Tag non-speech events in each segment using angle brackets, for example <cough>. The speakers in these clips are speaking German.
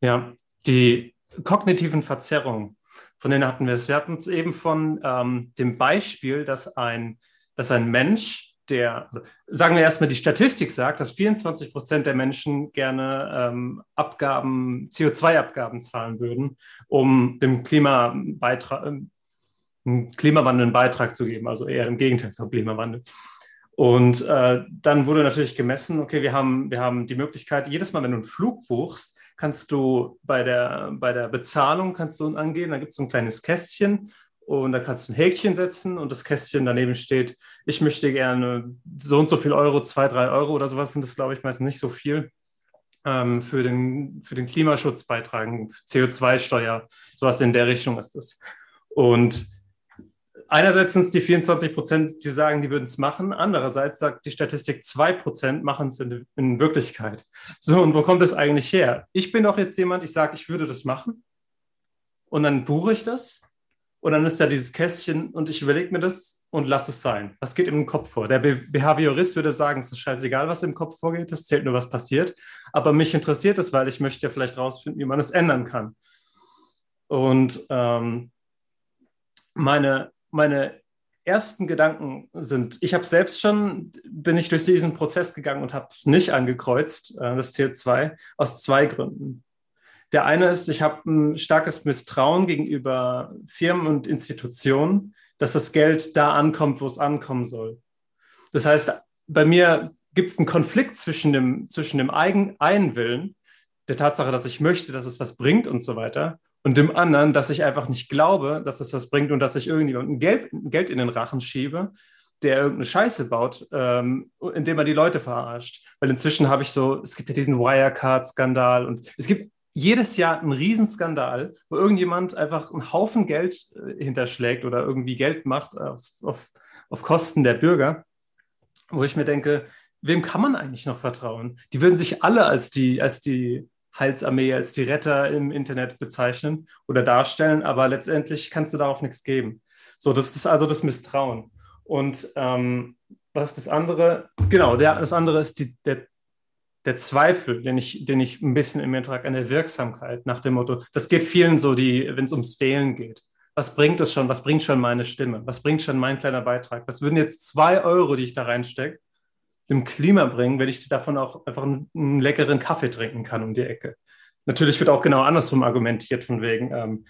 Ja, die kognitiven Verzerrungen, von denen hatten wir es. Wir hatten es eben von ähm, dem Beispiel, dass ein, dass ein Mensch, der, sagen wir erstmal, die Statistik sagt, dass 24 Prozent der Menschen gerne ähm, Abgaben, CO2-Abgaben zahlen würden, um dem ähm, Klimawandel einen Beitrag zu geben, also eher im Gegenteil vom Klimawandel. Und äh, dann wurde natürlich gemessen, okay, wir haben, wir haben die Möglichkeit, jedes Mal, wenn du einen Flug buchst, kannst du bei der, bei der Bezahlung kannst du angehen, da gibt es so ein kleines Kästchen und da kannst du ein Häkchen setzen und das Kästchen daneben steht, ich möchte gerne so und so viel Euro, zwei, drei Euro oder sowas sind das, glaube ich, meistens nicht so viel, ähm, für, den, für den Klimaschutz beitragen, CO2-Steuer, sowas in der Richtung ist das. Und einerseits sind es die 24 Prozent, die sagen, die würden es machen. Andererseits sagt die Statistik, 2 Prozent machen es in, in, Wirklichkeit. So, und wo kommt es eigentlich her? Ich bin doch jetzt jemand, ich sage, ich würde das machen. Und dann buche ich das. Und dann ist da dieses Kästchen und ich überlege mir das und lasse es sein. Was geht im Kopf vor? Der Behaviorist würde sagen, es ist scheißegal, was im Kopf vorgeht, es zählt nur, was passiert. Aber mich interessiert es, weil ich möchte ja vielleicht rausfinden, wie man es ändern kann. Und ähm, meine, meine ersten Gedanken sind, ich habe selbst schon, bin ich durch diesen Prozess gegangen und habe es nicht angekreuzt, äh, das CO2, aus zwei Gründen. Der eine ist, ich habe ein starkes Misstrauen gegenüber Firmen und Institutionen, dass das Geld da ankommt, wo es ankommen soll. Das heißt, bei mir gibt es einen Konflikt zwischen dem, zwischen dem Eigen, Willen, der Tatsache, dass ich möchte, dass es was bringt und so weiter, und dem anderen, dass ich einfach nicht glaube, dass das was bringt und dass ich irgendjemandem Geld, Geld in den Rachen schiebe, der irgendeine Scheiße baut, ähm, indem er die Leute verarscht. Weil inzwischen habe ich so, es gibt ja diesen Wirecard-Skandal und es gibt jedes Jahr einen Riesenskandal, wo irgendjemand einfach einen Haufen Geld äh, hinterschlägt oder irgendwie Geld macht auf, auf, auf Kosten der Bürger, wo ich mir denke, wem kann man eigentlich noch vertrauen? Die würden sich alle als die, als die Heilsarmee als die Retter im Internet bezeichnen oder darstellen, aber letztendlich kannst du darauf nichts geben. So, das ist also das Misstrauen. Und ähm, was ist das andere? Genau, der, das andere ist die, der, der Zweifel, den ich, den ich ein bisschen in mir an der Wirksamkeit, nach dem Motto, das geht vielen so, wenn es ums Wählen geht. Was bringt es schon? Was bringt schon meine Stimme? Was bringt schon mein kleiner Beitrag? Was würden jetzt zwei Euro, die ich da reinstecke, dem Klima bringen, wenn ich davon auch einfach einen, einen, leckeren Kaffee trinken kann um die Ecke. Natürlich wird auch genau andersrum argumentiert, von wegen, ähm,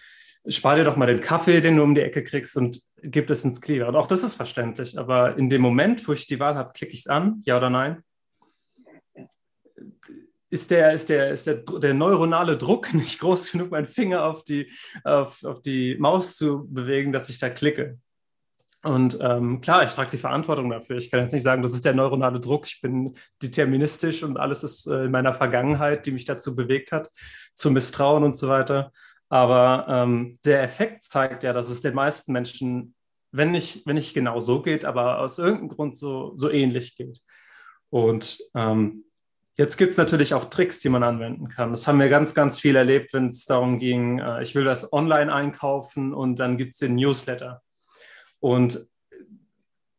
spar dir doch mal den Kaffee, den du um die Ecke kriegst und gib es ins Klima. Und auch das ist verständlich. Aber in dem Moment, wo ich die Wahl habe, klicke ich es an, ja oder nein, ist der, ist der, ist der, der neuronale Druck nicht groß genug, meinen Finger auf die, auf, auf die Maus zu bewegen, dass ich da klicke. Und ähm, klar, ich trage die Verantwortung dafür. Ich kann jetzt nicht sagen, das ist der neuronale Druck. Ich bin deterministisch und alles ist äh, in meiner Vergangenheit, die mich dazu bewegt hat, zu misstrauen und so weiter. Aber ähm, der Effekt zeigt ja, dass es den meisten Menschen, wenn nicht, wenn nicht genau so geht, aber aus irgendeinem Grund so, so ähnlich geht. Und ähm, jetzt gibt es natürlich auch Tricks, die man anwenden kann. Das haben wir ganz, ganz viel erlebt, wenn es darum ging, äh, ich will das online einkaufen und dann gibt es den Newsletter. Und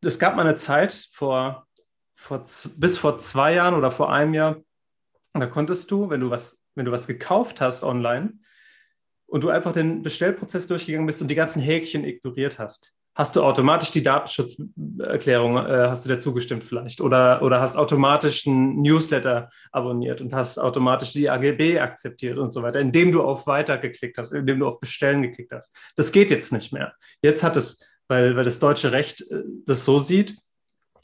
es gab mal eine Zeit vor, vor, bis vor zwei Jahren oder vor einem Jahr, da konntest du, wenn du was, wenn du was gekauft hast online und du einfach den Bestellprozess durchgegangen bist und die ganzen Häkchen ignoriert hast, hast du automatisch die Datenschutzerklärung, äh, hast du dir zugestimmt vielleicht oder, oder hast automatisch einen Newsletter abonniert und hast automatisch die AGB akzeptiert und so weiter, indem du auf Weiter geklickt hast, indem du auf Bestellen geklickt hast. Das geht jetzt nicht mehr. Jetzt hat es weil, weil das deutsche Recht äh, das so sieht,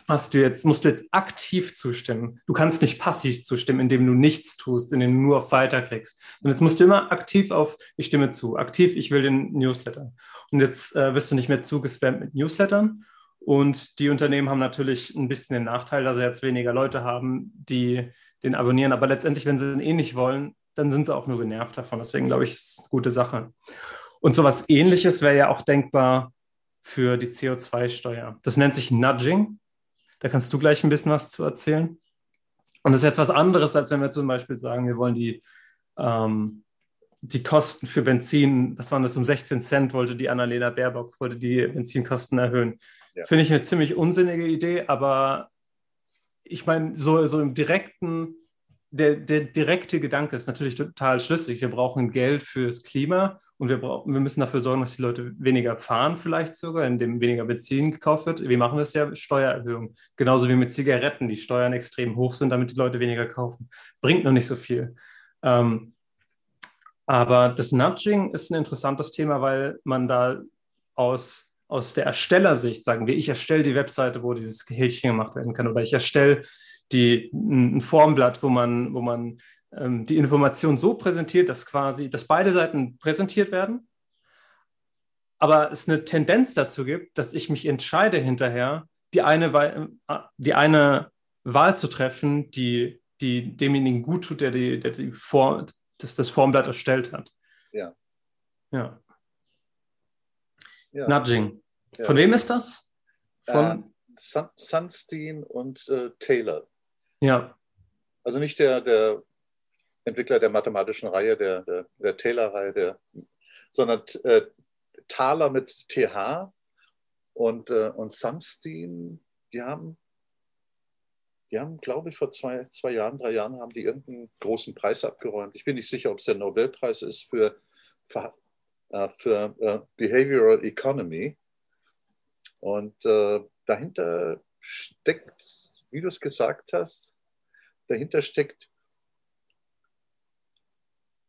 hast du jetzt, musst du jetzt aktiv zustimmen. Du kannst nicht passiv zustimmen, indem du nichts tust, indem du nur auf Weiter klickst. Und jetzt musst du immer aktiv auf, ich stimme zu, aktiv, ich will den Newsletter. Und jetzt äh, wirst du nicht mehr zugespammt mit Newslettern. Und die Unternehmen haben natürlich ein bisschen den Nachteil, dass sie jetzt weniger Leute haben, die den abonnieren. Aber letztendlich, wenn sie den eh nicht wollen, dann sind sie auch nur genervt davon. Deswegen glaube ich, ist eine gute Sache. Und sowas ähnliches wäre ja auch denkbar, für die CO2-Steuer. Das nennt sich Nudging. Da kannst du gleich ein bisschen was zu erzählen. Und das ist jetzt was anderes, als wenn wir zum Beispiel sagen, wir wollen die, ähm, die Kosten für Benzin, was waren das, um 16 Cent wollte die Annalena Baerbock, wollte die Benzinkosten erhöhen. Ja. Finde ich eine ziemlich unsinnige Idee, aber ich meine, so, so im direkten der, der direkte Gedanke ist natürlich total schlüssig. Wir brauchen Geld fürs Klima und wir, brauchen, wir müssen dafür sorgen, dass die Leute weniger fahren, vielleicht sogar, indem weniger Benzin gekauft wird. Wie machen wir es ja? Steuererhöhung. Genauso wie mit Zigaretten, die Steuern extrem hoch sind, damit die Leute weniger kaufen. Bringt noch nicht so viel. Ähm, aber das Nudging ist ein interessantes Thema, weil man da aus, aus der Erstellersicht, sagen wir, ich erstelle die Webseite, wo dieses Häkchen gemacht werden kann, oder ich erstelle die, ein Formblatt, wo man, wo man ähm, die Information so präsentiert, dass quasi, dass beide Seiten präsentiert werden, aber es eine Tendenz dazu gibt, dass ich mich entscheide hinterher, die eine, äh, die eine Wahl zu treffen, die, die demjenigen gut tut, der, die, der die Form, das, das Formblatt erstellt hat. Ja. Ja. ja. Nudging. Ja. Von wem ist das? Von Sun Sunstein und uh, Taylor. Ja. Also nicht der, der Entwickler der mathematischen Reihe, der, der, der Taylor-Reihe, sondern äh, Thaler mit TH und, äh, und Sunstein, die haben, die haben, glaube ich, vor zwei, zwei Jahren, drei Jahren haben die irgendeinen großen Preis abgeräumt. Ich bin nicht sicher, ob es der Nobelpreis ist für, für, äh, für äh, Behavioral Economy. Und äh, dahinter steckt wie du es gesagt hast, dahinter steckt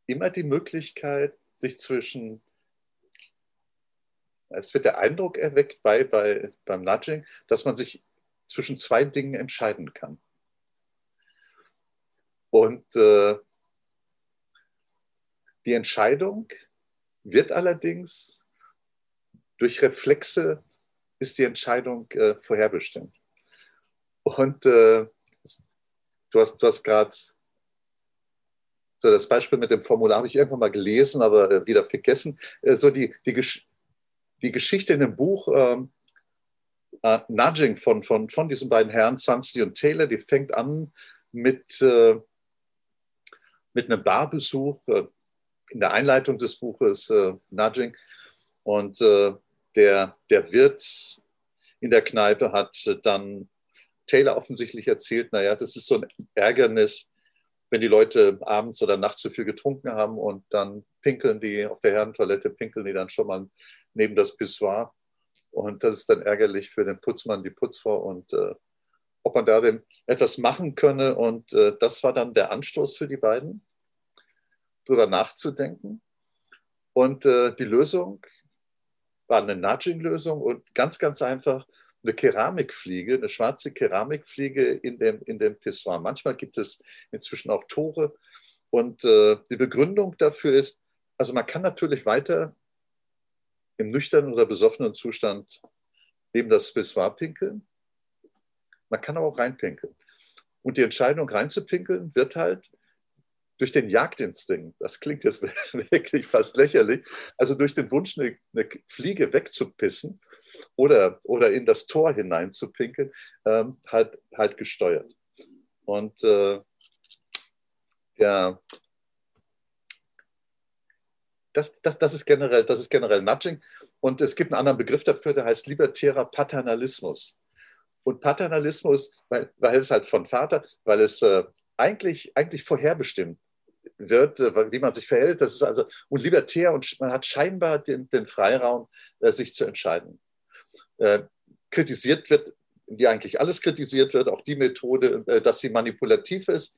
immer die Möglichkeit, sich zwischen, es wird der Eindruck erweckt bei, bei, beim Nudging, dass man sich zwischen zwei Dingen entscheiden kann. Und äh, die Entscheidung wird allerdings durch Reflexe, ist die Entscheidung äh, vorherbestimmt. Und äh, du hast, du hast gerade so das Beispiel mit dem Formular habe ich irgendwann mal gelesen, aber äh, wieder vergessen. Äh, so die, die, Gesch die Geschichte in dem Buch ähm, äh, Nudging von, von, von diesen beiden Herren, Sunstein und Taylor, die fängt an mit, äh, mit einem Barbesuch äh, in der Einleitung des Buches äh, Nudging. Und der, der Wirt in der Kneipe hat dann Taylor offensichtlich erzählt, naja, das ist so ein Ärgernis, wenn die Leute abends oder nachts zu viel getrunken haben und dann pinkeln die auf der Herrentoilette, pinkeln die dann schon mal neben das Pissoir. Und das ist dann ärgerlich für den Putzmann, die Putzfrau und äh, ob man da denn etwas machen könne. Und äh, das war dann der Anstoß für die beiden, darüber nachzudenken. Und äh, die Lösung war eine Nudging-Lösung und ganz, ganz einfach eine Keramikfliege, eine schwarze Keramikfliege in dem, in dem Pissoir. Manchmal gibt es inzwischen auch Tore. Und äh, die Begründung dafür ist, also man kann natürlich weiter im nüchternen oder besoffenen Zustand neben das Pissoir pinkeln. Man kann aber auch reinpinkeln. Und die Entscheidung reinzupinkeln wird halt durch den Jagdinstinkt, das klingt jetzt <laughs> wirklich fast lächerlich, also durch den Wunsch, eine, eine Fliege wegzupissen oder, oder in das Tor hineinzupinkeln, ähm, halt, halt gesteuert. Und äh, ja, das, das, das, ist generell, das ist generell Nudging. Und es gibt einen anderen Begriff dafür, der heißt libertärer Paternalismus. Und Paternalismus, weil, weil es halt von Vater, weil es äh, eigentlich, eigentlich vorherbestimmt wird, äh, wie man sich verhält. Das ist also und libertär und man hat scheinbar den, den Freiraum, äh, sich zu entscheiden. Äh, kritisiert wird, wie eigentlich alles kritisiert wird, auch die Methode, dass sie manipulativ ist.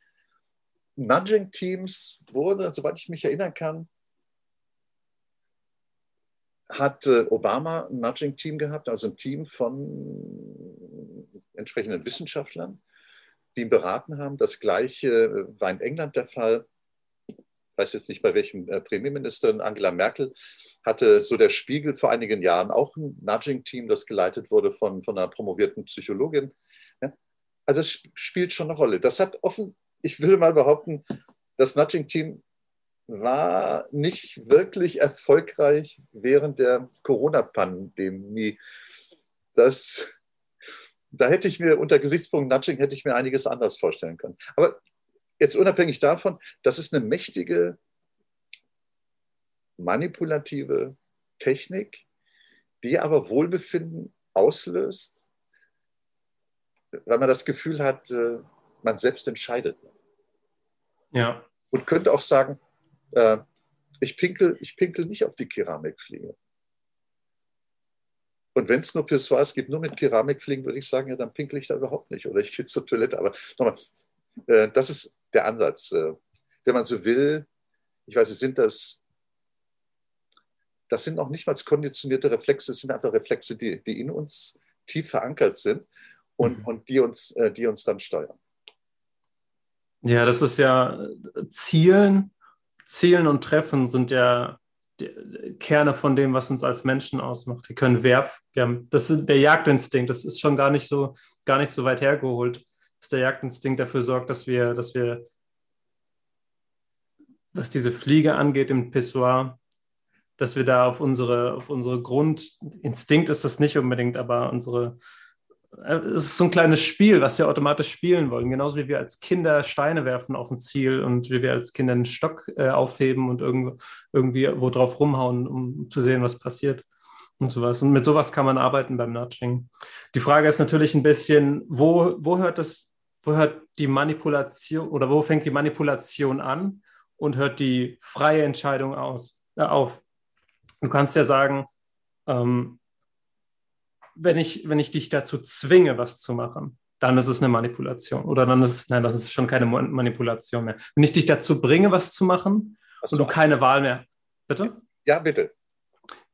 Nudging-Teams wurde, soweit ich mich erinnern kann, hat Obama ein Nudging-Team gehabt, also ein Team von entsprechenden Wissenschaftlern, die ihn beraten haben. Das gleiche war in England der Fall weiß jetzt nicht bei welchem äh, Premierminister, Angela Merkel, hatte so der Spiegel vor einigen Jahren auch ein Nudging-Team, das geleitet wurde von, von einer promovierten Psychologin. Ja? Also es spielt schon eine Rolle. Das hat offen, ich würde mal behaupten, das Nudging-Team war nicht wirklich erfolgreich während der Corona-Pandemie. Das, da hätte ich mir unter Gesichtspunkt Nudging hätte ich mir einiges anders vorstellen können. Aber Jetzt unabhängig davon, das ist eine mächtige, manipulative Technik, die aber Wohlbefinden auslöst, weil man das Gefühl hat, äh, man selbst entscheidet. Ja. Und könnte auch sagen, äh, ich, pinkel, ich pinkel nicht auf die Keramikfliege. Und wenn es nur Pissoirs gibt, nur mit Keramikfliegen, würde ich sagen, ja, dann pinkel ich da überhaupt nicht. Oder ich gehe zur Toilette. Aber nochmal, äh, das ist der Ansatz. Wenn man so will, ich weiß nicht, sind das, das sind noch nicht mal konditionierte Reflexe, das sind einfach Reflexe, die, die in uns tief verankert sind und, mhm. und die, uns, äh, die uns dann steuern. Ja, das ist ja Zielen, Zielen und Treffen sind ja Kerne von dem, was uns als Menschen ausmacht. Wir können werfen, wir haben, das ist der Jagdinstinkt, das ist schon gar nicht so, gar nicht so weit hergeholt, dass der Jagdinstinkt dafür sorgt, dass wir, dass wir, was diese Fliege angeht im Pissoir, dass wir da auf unsere, auf unsere Grundinstinkt ist das nicht unbedingt, aber unsere, äh, es ist so ein kleines Spiel, was wir automatisch spielen wollen. Genauso wie wir als Kinder Steine werfen auf ein Ziel und wie wir als Kinder einen Stock äh, aufheben und irgend, irgendwie wo drauf rumhauen, um zu sehen, was passiert und sowas. Und mit sowas kann man arbeiten beim Nudging. Die Frage ist natürlich ein bisschen, wo, wo hört das, wo hört die Manipulation oder wo fängt die Manipulation an und hört die freie Entscheidung aus, äh, auf? Du kannst ja sagen, ähm, wenn ich, wenn ich dich dazu zwinge, was zu machen, dann ist es eine Manipulation. Oder dann ist, nein, das ist schon keine Manipulation mehr. Wenn ich dich dazu bringe, was zu machen und du keine Wahl mehr. Bitte? Ja, bitte.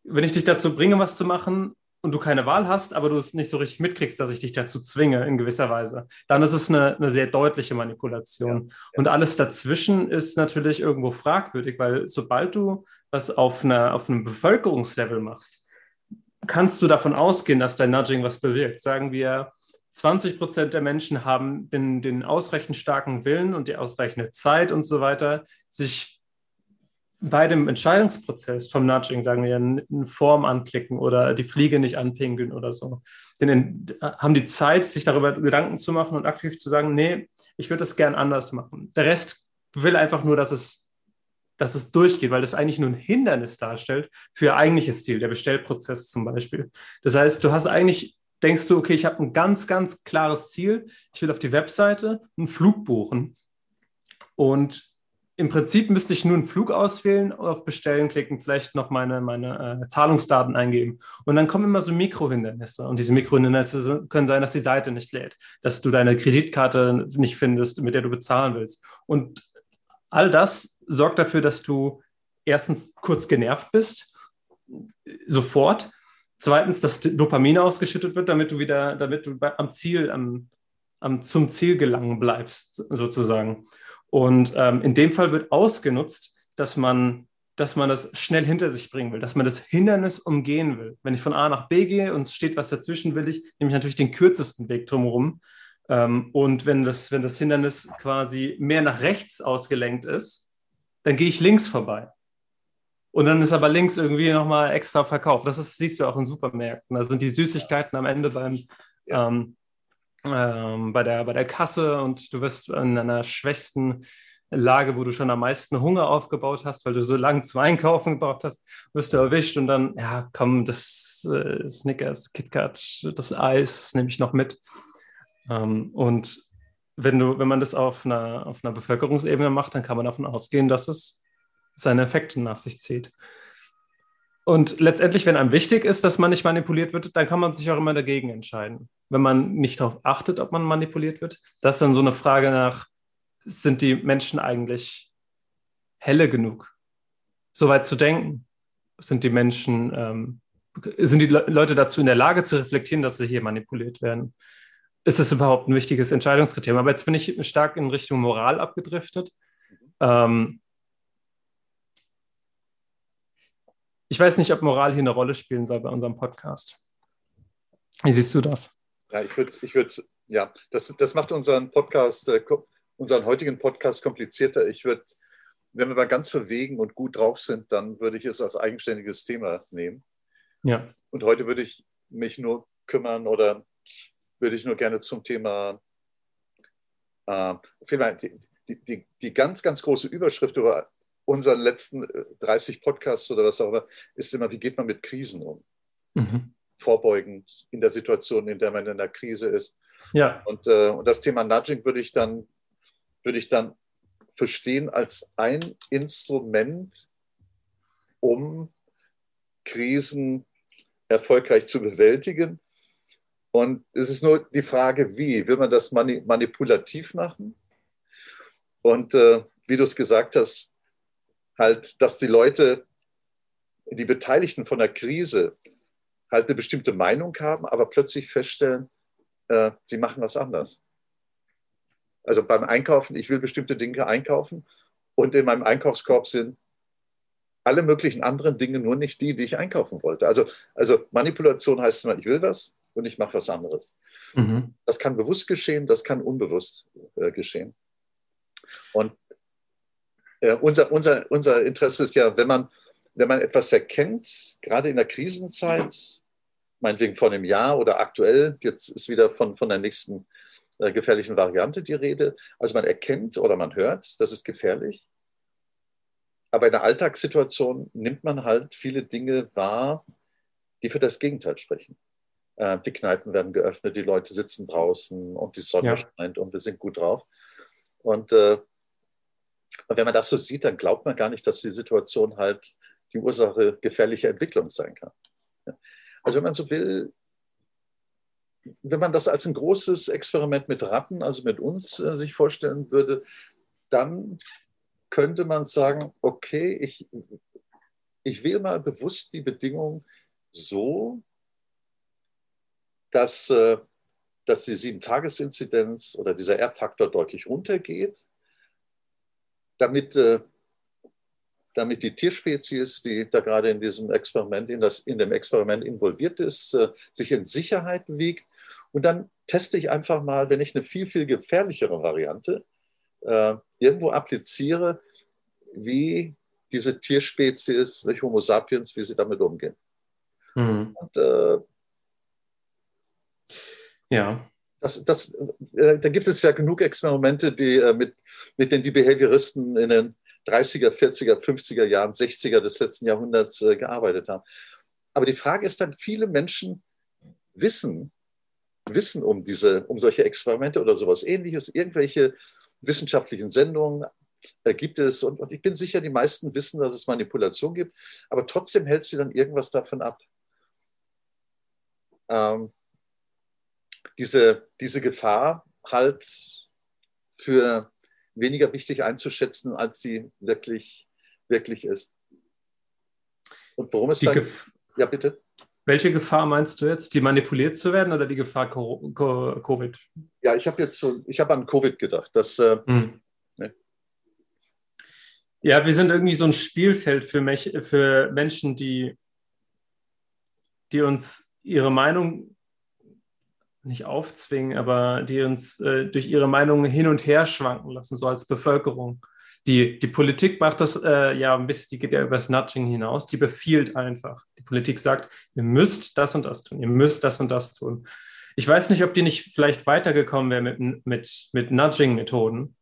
Wenn ich dich dazu bringe, was zu machen und du keine Wahl hast, aber du es nicht so richtig mitkriegst, dass ich dich dazu zwinge, in gewisser Weise, dann ist es eine, eine sehr deutliche Manipulation. Ja. Und alles dazwischen ist natürlich irgendwo fragwürdig, weil sobald du was auf, einer, auf einem Bevölkerungslevel machst, kannst du davon ausgehen, dass dein Nudging was bewirkt. Sagen wir, 20 Prozent der Menschen haben den, den ausreichend starken Willen und die ausreichende Zeit und so weiter, sich bei dem Entscheidungsprozess vom Nudging, sagen wir, eine Form anklicken oder die Fliege nicht anpingeln oder so, denn haben die Zeit, sich darüber Gedanken zu machen und aktiv zu sagen, nee, ich würde das gern anders machen. Der Rest will einfach nur, dass es dass es durchgeht, weil das eigentlich nur ein Hindernis darstellt für ihr eigentliches Ziel, der Bestellprozess zum Beispiel. Das heißt, du hast eigentlich, denkst du, okay, ich habe ein ganz, ganz klares Ziel. Ich will auf die Webseite einen Flug buchen. Und im Prinzip müsste ich nur einen Flug auswählen, auf Bestellen klicken, vielleicht noch meine, meine äh, Zahlungsdaten eingeben. Und dann kommen immer so Mikrohindernisse. Und diese Mikrohindernisse können sein, dass die Seite nicht lädt, dass du deine Kreditkarte nicht findest, mit der du bezahlen willst. Und all das sorgt dafür, dass du erstens kurz genervt bist, sofort. Zweitens, dass Dopamin ausgeschüttet wird, damit du wieder, damit du am Ziel, am, am zum Ziel gelangen bleibst, sozusagen. Und ähm, in dem Fall wird ausgenutzt, dass man, dass man das schnell hinter sich bringen will, dass man das Hindernis umgehen will. Wenn ich von A nach B gehe und es steht was dazwischen, will ich nämlich natürlich den kürzesten Weg drumherum. Ähm, und wenn das, wenn das Hindernis quasi mehr nach rechts ausgelenkt ist, dann gehe ich links vorbei. Und dann ist aber links irgendwie nochmal extra verkauft. Das ist, siehst du auch in Supermärkten. Da sind die Süßigkeiten am Ende beim, ja. ähm, ähm, bei, der, bei der Kasse und du wirst in einer schwächsten Lage, wo du schon am meisten Hunger aufgebaut hast, weil du so lange zum Einkaufen gebraucht hast, wirst du erwischt und dann, ja, komm, das äh, Snickers, KitKat, das Eis nehme ich noch mit. Ähm, und wenn, du, wenn man das auf einer, auf einer Bevölkerungsebene macht, dann kann man davon ausgehen, dass es seine Effekte nach sich zieht. Und letztendlich, wenn einem wichtig ist, dass man nicht manipuliert wird, dann kann man sich auch immer dagegen entscheiden. Wenn man nicht darauf achtet, ob man manipuliert wird, das ist dann so eine Frage nach, sind die Menschen eigentlich helle genug, so weit zu denken? Sind die Menschen, ähm, sind die Le Leute dazu in der Lage zu reflektieren, dass sie hier manipuliert werden? ist es überhaupt ein wichtiges Entscheidungskriterium. Aber jetzt bin ich stark in Richtung Moral abgedriftet. Ähm, ich weiß nicht, ob Moral hier eine Rolle spielen soll bei unserem Podcast. Wie siehst du das? Ja, ich würde, ich würde, ja, das, das macht unseren Podcast, äh, unseren heutigen Podcast komplizierter. Ich würde, wenn wir mal ganz verwegen und gut drauf sind, dann würde ich es als eigenständiges Thema nehmen. Ja. Und heute würde ich mich nur kümmern oder würde ich nur gerne zum Thema, äh, die, die, die ganz, ganz große Überschrift über unseren letzten 30 äh, Podcasts oder was auch immer, ist immer, wie geht man mit Krisen um? Mhm. Vorbeugend in der Situation, in der man in einer Krise ist. Ja. Und, äh, und das Thema Nudging würde ich dann, würde ich dann verstehen als ein Instrument, um Krisen erfolgreich zu bewältigen. Und es ist nur die Frage, wie. Will man das manipulativ machen? Und äh, wie du es gesagt hast, halt, dass die Leute, die Beteiligten von der Krise, halt eine bestimmte Meinung haben, aber plötzlich feststellen, äh, sie machen was anders. Also beim Einkaufen, ich will bestimmte Dinge einkaufen und in meinem Einkaufskorb sind alle möglichen anderen Dinge, nur nicht die, die ich einkaufen wollte. Also, also Manipulation heißt immer, ich will was und ich mache was anderes. Mhm. Das kann bewusst geschehen, das kann unbewusst äh, geschehen. Und äh, unser, unser, unser Interesse ist ja, wenn man, wenn man etwas erkennt, gerade in der Krisenzeit, meinetwegen vor einem Jahr oder aktuell, jetzt ist wieder von, von der nächsten äh, gefährlichen Variante die Rede. Also man erkennt oder man hört, das ist gefährlich. Aber in der Alltagssituation nimmt man halt viele Dinge wahr, die für das Gegenteil sprechen. Äh, die Kneipen werden geöffnet, die Leute sitzen draußen und die Sonne ja. scheint und wir sind gut drauf. Und, äh, wenn man das so sieht, dann glaubt man gar nicht, dass die Situation halt die Ursache gefährlicher Entwicklung sein kann. Also wenn man so will, wenn man das als ein großes Experiment mit Ratten, also mit uns, äh, sich vorstellen würde, dann könnte man sagen, okay, ich, ich wähle mal bewusst die Bedingungen so, dass, äh, dass die Sieben-Tages-Inzidenz oder dieser R-Faktor deutlich runtergeht, damit, äh, damit die Tierspezies, die da gerade in diesem Experiment, in, das, in dem Experiment involviert ist, äh, sich in Sicherheit wiegt. Und dann teste ich einfach mal, wenn ich eine viel, viel gefährlichere Variante äh, irgendwo appliziere, wie diese Tierspezies, nicht Homo sapiens, wie sie damit umgehen. Mhm. Und, äh, ja. Das, das, äh, da gibt es ja genug Experimente, die äh, mit, mit denen die Behavioristen in den 30er, 40er, 50er Jahren, 60er des letzten Jahrhunderts äh, gearbeitet haben. Aber die Frage ist dann, viele Menschen wissen, wissen um diese, um solche Experimente oder sowas ähnliches, irgendwelche wissenschaftlichen Sendungen äh, gibt es. Und, und ich bin sicher, die meisten wissen, dass es Manipulation gibt, aber trotzdem hält sie dann irgendwas davon ab. Ähm, diese, diese Gefahr halt für weniger wichtig einzuschätzen, als sie wirklich, wirklich ist. Und worum es dann. Ja, bitte. Welche Gefahr meinst du jetzt? Die manipuliert zu werden oder die Gefahr Covid? Ja, ich habe jetzt so, ich habe an Covid gedacht. Dass, äh, hm. ne. Ja, wir sind irgendwie so ein Spielfeld für, mich, für Menschen, die, die uns ihre Meinung nicht aufzwingen, aber die uns äh, durch ihre Meinung hin und her schwanken lassen, so als Bevölkerung. Die, die Politik macht das äh, ja ein bisschen, die geht ja übers Nudging hinaus, die befiehlt einfach. Die Politik sagt, ihr müsst das und das tun, ihr müsst das und das tun. Ich weiß nicht, ob die nicht vielleicht weitergekommen wäre mit, mit, mit Nudging-Methoden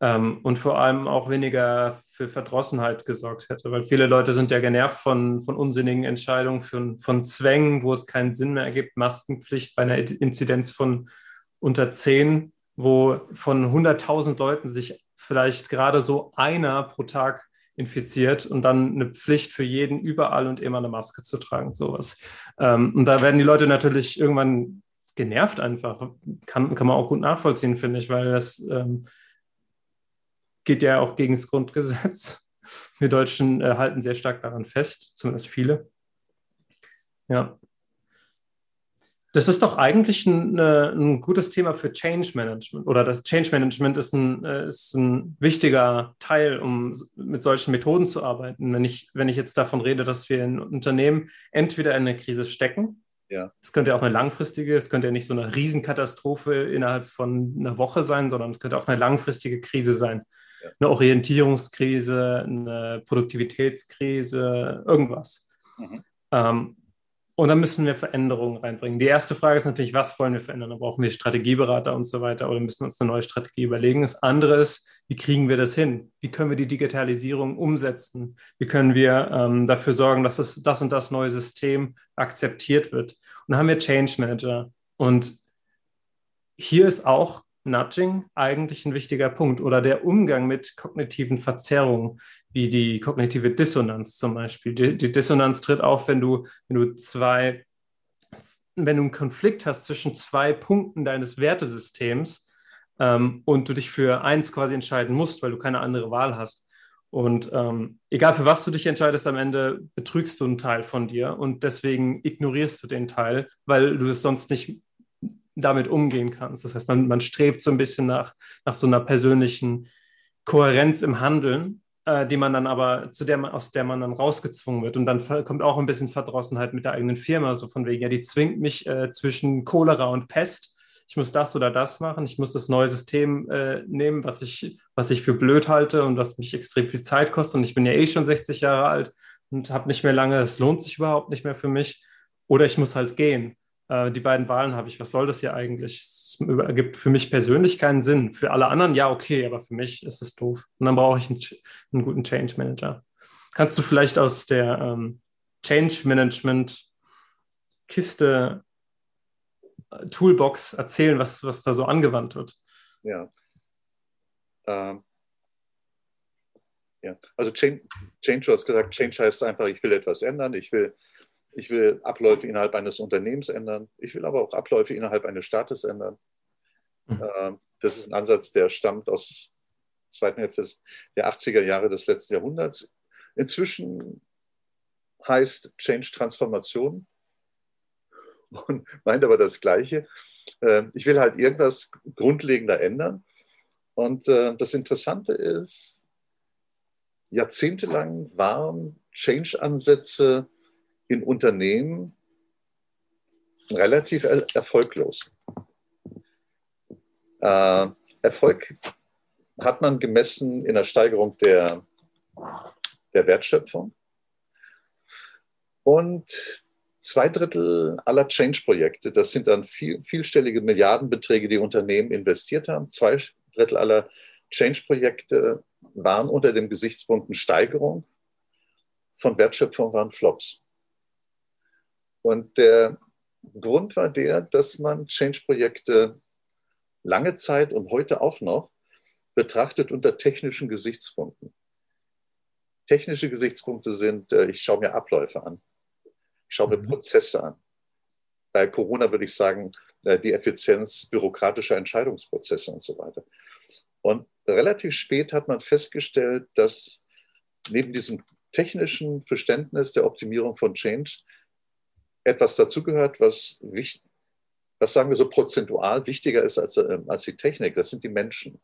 ähm, und vor allem auch weniger für Verdrossenheit gesorgt hätte, weil viele Leute sind ja genervt von, von unsinnigen Entscheidungen, von, von Zwängen, wo es keinen Sinn mehr ergibt, Maskenpflicht bei einer Inzidenz von unter 10, wo von 100.000 Leuten sich vielleicht gerade so einer pro Tag infiziert und dann eine Pflicht für jeden überall und immer eine Maske zu tragen, sowas. Ähm, und da werden die Leute natürlich irgendwann genervt einfach. Kann, kann man auch gut nachvollziehen, finde ich, weil das ähm, geht ja auch gegen das Grundgesetz. Wir Deutschen äh, halten sehr stark daran fest, zumindest viele. Ja das ist doch eigentlich ein, äh, ein, gutes Thema für Change Management oder das Change Management ist ein, äh, ist ein wichtiger Teil, um mit solchen Methoden zu arbeiten. Wenn ich, wenn ich jetzt davon rede, dass wir in Unternehmen entweder in eine Krise stecken, ja. es könnte auch eine langfristige, es könnte ja nicht so eine Riesenkatastrophe innerhalb von einer Woche sein, sondern es könnte auch eine langfristige Krise sein. Eine Orientierungskrise, eine Produktivitätskrise, irgendwas. Mhm. Ähm, und dann müssen wir Veränderungen reinbringen. Die erste Frage ist natürlich, was wollen wir verändern? Da brauchen wir Strategieberater und so weiter oder müssen uns eine neue Strategie überlegen. Das andere ist, wie kriegen wir das hin? Wie können wir die Digitalisierung umsetzen? Wie können wir ähm, dafür sorgen, dass das, das und das neue System akzeptiert wird? Und dann haben wir Change Manager. Und hier ist auch Nudging eigentlich ein wichtiger Punkt oder der Umgang mit kognitiven Verzerrungen, wie die kognitive Dissonanz zum Beispiel. Die, die Dissonanz tritt auf, wenn du, wenn du zwei, wenn du einen Konflikt hast zwischen zwei Punkten deines Wertesystems ähm, und du dich für eins quasi entscheiden musst, weil du keine andere Wahl hast. Und ähm, egal für was du dich entscheidest, am Ende betrügst du einen Teil von dir und deswegen ignorierst du den Teil, weil du es sonst nicht damit umgehen kannst. Das heißt, man, man strebt so ein bisschen nach, nach so einer persönlichen Kohärenz im Handeln, äh, die man dann aber, zu der man, aus der man dann rausgezwungen wird. Und dann kommt auch ein bisschen Verdrossenheit mit der eigenen Firma, so von wegen, ja, die zwingt mich äh, zwischen Cholera und Pest. Ich muss das oder das machen. Ich muss das neue System äh, nehmen, was ich, was ich für blöd halte und was mich extrem viel Zeit kostet. Und ich bin ja eh schon 60 Jahre alt und habe nicht mehr lange. Es lohnt sich überhaupt nicht mehr für mich. Oder ich muss halt gehen äh, die beiden Wahlen habe ich, was soll das hier eigentlich? Es ergibt für mich persönlich keinen Sinn. Für alle anderen ja, okay, aber für mich ist es doof. Und dann brauche ich einen, einen guten Change Manager. Kannst du vielleicht aus der ähm, Change Management Kiste äh, Toolbox erzählen, was, was da so angewandt wird? Ja. Ähm. Ja, also Change, Change, du hast gesagt, Change heißt einfach, ich will etwas ändern, ich will ich will Abläufe innerhalb eines Unternehmens ändern. Ich will aber auch Abläufe innerhalb eines Staates ändern. Mhm. Ähm, das ist ein Ansatz, der stammt aus der zweiten Hälfte der 80er Jahre des letzten Jahrhunderts. Inzwischen heißt Change Transformation <laughs> und meint aber das Gleiche. Ähm, ich will halt irgendwas grundlegender ändern. Und äh, das Interessante ist, jahrzehntelang waren Change-Ansätze in Unternehmen relativ er erfolglos. Äh, Erfolg hat man gemessen in der Steigerung der, der Wertschöpfung. Und zwei Drittel aller Change-Projekte, das sind dann viel, vielstellige Milliardenbeträge, die Unternehmen investiert haben. Zwei Drittel aller Change-Projekte waren unter dem Gesichtspunkt Steigerung von Wertschöpfung waren Flops. Und der Grund war der, dass man Change-Projekte lange Zeit und heute auch noch betrachtet unter technischen Gesichtspunkten. Technische Gesichtspunkte sind, äh, ich schaue mir Abläufe an, ich schaue mir mhm. Prozesse an. Bei Corona würde ich sagen, äh, die Effizienz bürokratischer Entscheidungsprozesse und so weiter. Und relativ spät hat man festgestellt, dass neben diesem technischen Verständnis der Optimierung von Change etwas dazugehört, was, was sagen wir so prozentual wichtiger ist als, äh, als die Technik. Das sind die Menschen.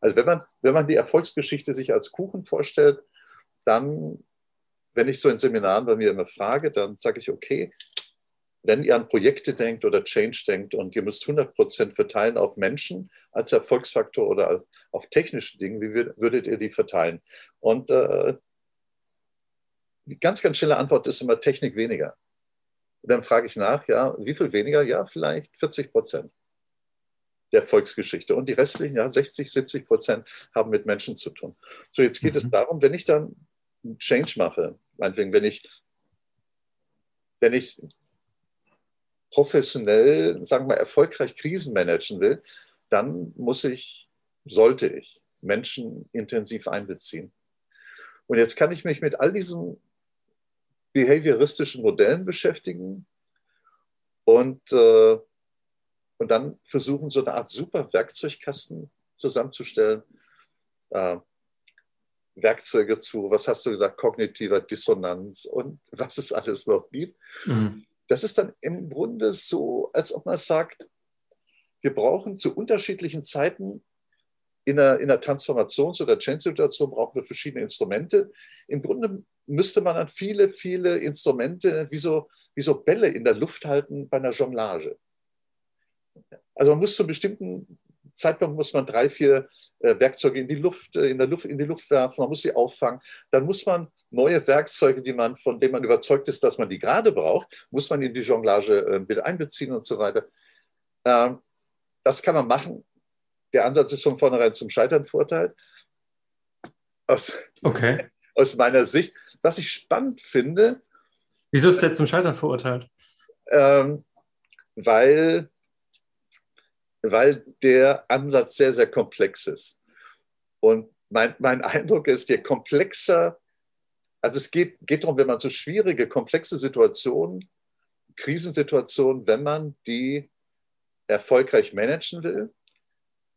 Also wenn man, wenn man die Erfolgsgeschichte sich als Kuchen vorstellt, dann, wenn ich so in Seminaren bei mir immer frage, dann sage ich, okay, wenn ihr an Projekte denkt oder Change denkt und ihr müsst 100 Prozent verteilen auf Menschen als Erfolgsfaktor oder auf, auf technische Dinge, wie würdet ihr die verteilen? Und äh, die ganz, ganz schnelle Antwort ist immer Technik weniger. Und dann frage ich nach, ja, wie viel weniger? Ja, vielleicht 40 Prozent der Volksgeschichte. Und die restlichen, ja, 60, 70 Prozent haben mit Menschen zu tun. So, jetzt geht mhm. es darum, wenn ich dann einen Change mache, meinetwegen, wenn ich, wenn ich professionell, sagen wir, erfolgreich Krisen managen will, dann muss ich, sollte ich Menschen intensiv einbeziehen. Und jetzt kann ich mich mit all diesen behavioristischen Modellen beschäftigen und, äh, und dann versuchen, so eine Art super Werkzeugkasten zusammenzustellen. Äh, Werkzeuge zu, was hast du gesagt, kognitiver Dissonanz und <laughs> was es alles noch gibt. Mhm. Das ist dann im Grunde so, als ob man sagt, wir brauchen zu unterschiedlichen Zeiten in einer, in einer Transformations- oder Change-Situation brauchen wir verschiedene Instrumente. Im Grunde müsste man dann viele, viele Instrumente wie so, wie so Bälle in der Luft halten bei einer Jonglage. Also man muss zu einem bestimmten Zeitpunkt muss man drei, vier äh, Werkzeuge in die Luft, äh, in der Luft, in die Luft werfen, man muss sie auffangen. Dann muss man neue Werkzeuge, die man, von denen man überzeugt ist, dass man die gerade braucht, muss man in die Jonglage äh, mit einbeziehen und so weiter. Ähm, das kann man machen. Der Ansatz ist von vornherein zum Scheitern verurteilt. Aus, okay. <laughs> aus meiner Sicht. Was ich spannend finde. Wieso ist der zum Scheitern verurteilt? Ähm, weil weil der Ansatz sehr, sehr komplex ist. Und mein, mein Eindruck ist, je komplexer, also es geht, geht darum, wenn man so schwierige, komplexe Situationen, Krisensituationen, wenn man die erfolgreich managen will,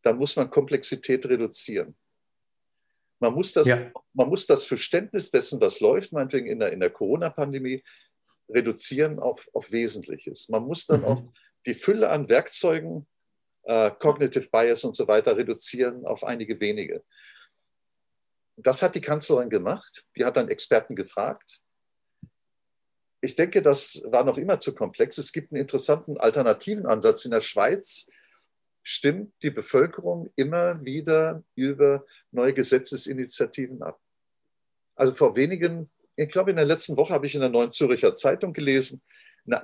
dann muss man Komplexität reduzieren. Man muss das, ja. man muss das Verständnis dessen, was läuft, meinetwegen in der, in der Corona-Pandemie, reduzieren auf, auf Wesentliches. Man muss dann mhm. auch die Fülle an Werkzeugen, äh, Cognitive Bias und so weiter reduzieren auf einige wenige. Das hat die Kanzlerin gemacht. Die hat dann Experten gefragt. Ich denke, das war noch immer zu komplex. Es gibt einen interessanten alternativen Ansatz in der Schweiz stimmt die Bevölkerung immer wieder über neue Gesetzesinitiativen ab. Also vor wenigen, ich glaube in der letzten Woche habe ich in der Neuen Zürcher Zeitung gelesen,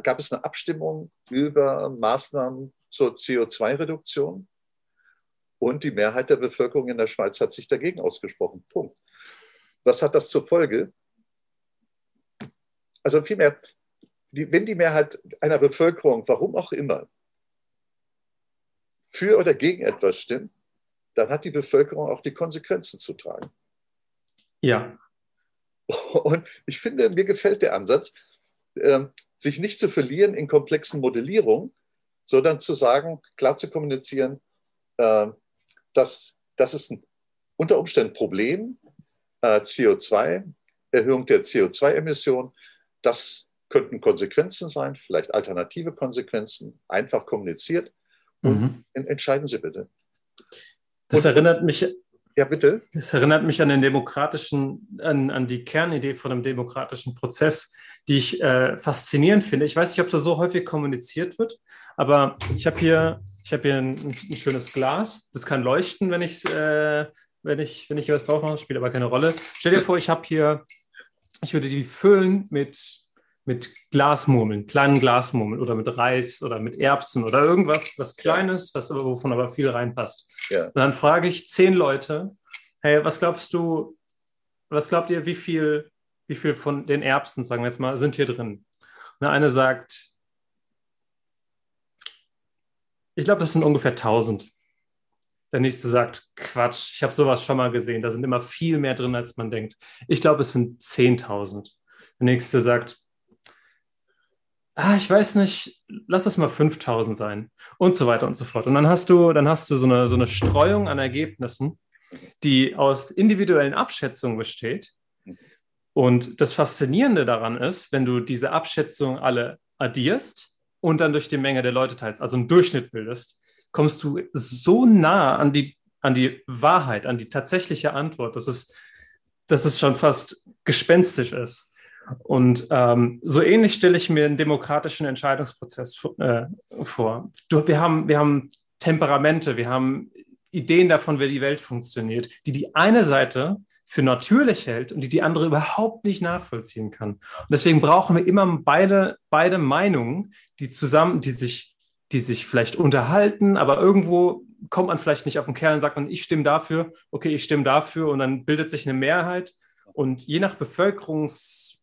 gab es eine Abstimmung über Maßnahmen zur CO2-Reduktion und die Mehrheit der Bevölkerung in der Schweiz hat sich dagegen ausgesprochen. Punkt. Was hat das zur Folge? Also vielmehr, die, wenn die Mehrheit einer Bevölkerung, warum auch immer, für oder gegen etwas stimmt, dann hat die Bevölkerung auch die Konsequenzen zu tragen. Ja. Und ich finde, mir gefällt der Ansatz, ähm, sich nicht zu verlieren in komplexen Modellierungen, sondern zu sagen, klar zu kommunizieren, ähm, dass das ist ein unter Umständen Problem, äh, CO2, Erhöhung der CO2-Emissionen, das könnten Konsequenzen sein, vielleicht alternative Konsequenzen, einfach kommuniziert. Mhm. Entscheiden Sie bitte. Das und, erinnert mich. Ja, bitte. Das erinnert mich an den demokratischen, an, an die Kernidee von einem demokratischen Prozess, die ich äh, faszinierend finde. Ich weiß nicht, ob das so häufig kommuniziert wird, aber ich habe hier, ich habe hier ein, ein, schönes Glas. Das kann leuchten, wenn ich, äh, wenn ich, wenn ich was drauf mache, spielt aber keine Rolle. Stell dir vor, ich habe hier, ich würde die füllen mit mit Glasmurmeln, kleinen Glasmurmeln oder mit Reis oder mit Erbsen oder irgendwas, was Kleines, was, wovon aber viel reinpasst. Ja. Und dann frage ich zehn Leute, hey, was glaubst du, was glaubt ihr, wie viel, wie viel von den Erbsen, sagen wir jetzt mal, sind hier drin? Und der eine sagt, ich glaube, das sind ungefähr 1000. Der nächste sagt, Quatsch, ich habe sowas schon mal gesehen, da sind immer viel mehr drin, als man denkt. Ich glaube, es sind 10.000. Der nächste sagt, ah, ich weiß nicht, lass es mal 5000 sein und so weiter und so fort. Und dann hast du, dann hast du so eine, so eine Streuung an Ergebnissen, die aus individuellen Abschätzungen besteht. Und das Faszinierende daran ist, wenn du diese Abschätzungen alle addierst und dann durch die Menge der Leute teilst, also einen Durchschnitt bildest, kommst du so nah an die, an die Wahrheit, an die tatsächliche Antwort, dass es, dass es schon fast gespenstisch ist. Und ähm, so ähnlich stelle ich mir einen demokratischen Entscheidungsprozess äh, vor. Du, wir, haben, wir haben Temperamente, wir haben Ideen davon, wie die Welt funktioniert, die die eine Seite für natürlich hält und die die andere überhaupt nicht nachvollziehen kann. Und deswegen brauchen wir immer beide, beide Meinungen, die zusammen, die sich, die sich vielleicht unterhalten, aber irgendwo kommt man vielleicht nicht auf den Kern und sagt man, ich stimme dafür, okay, ich stimme dafür und dann bildet sich eine Mehrheit. Und je nach Bevölkerungs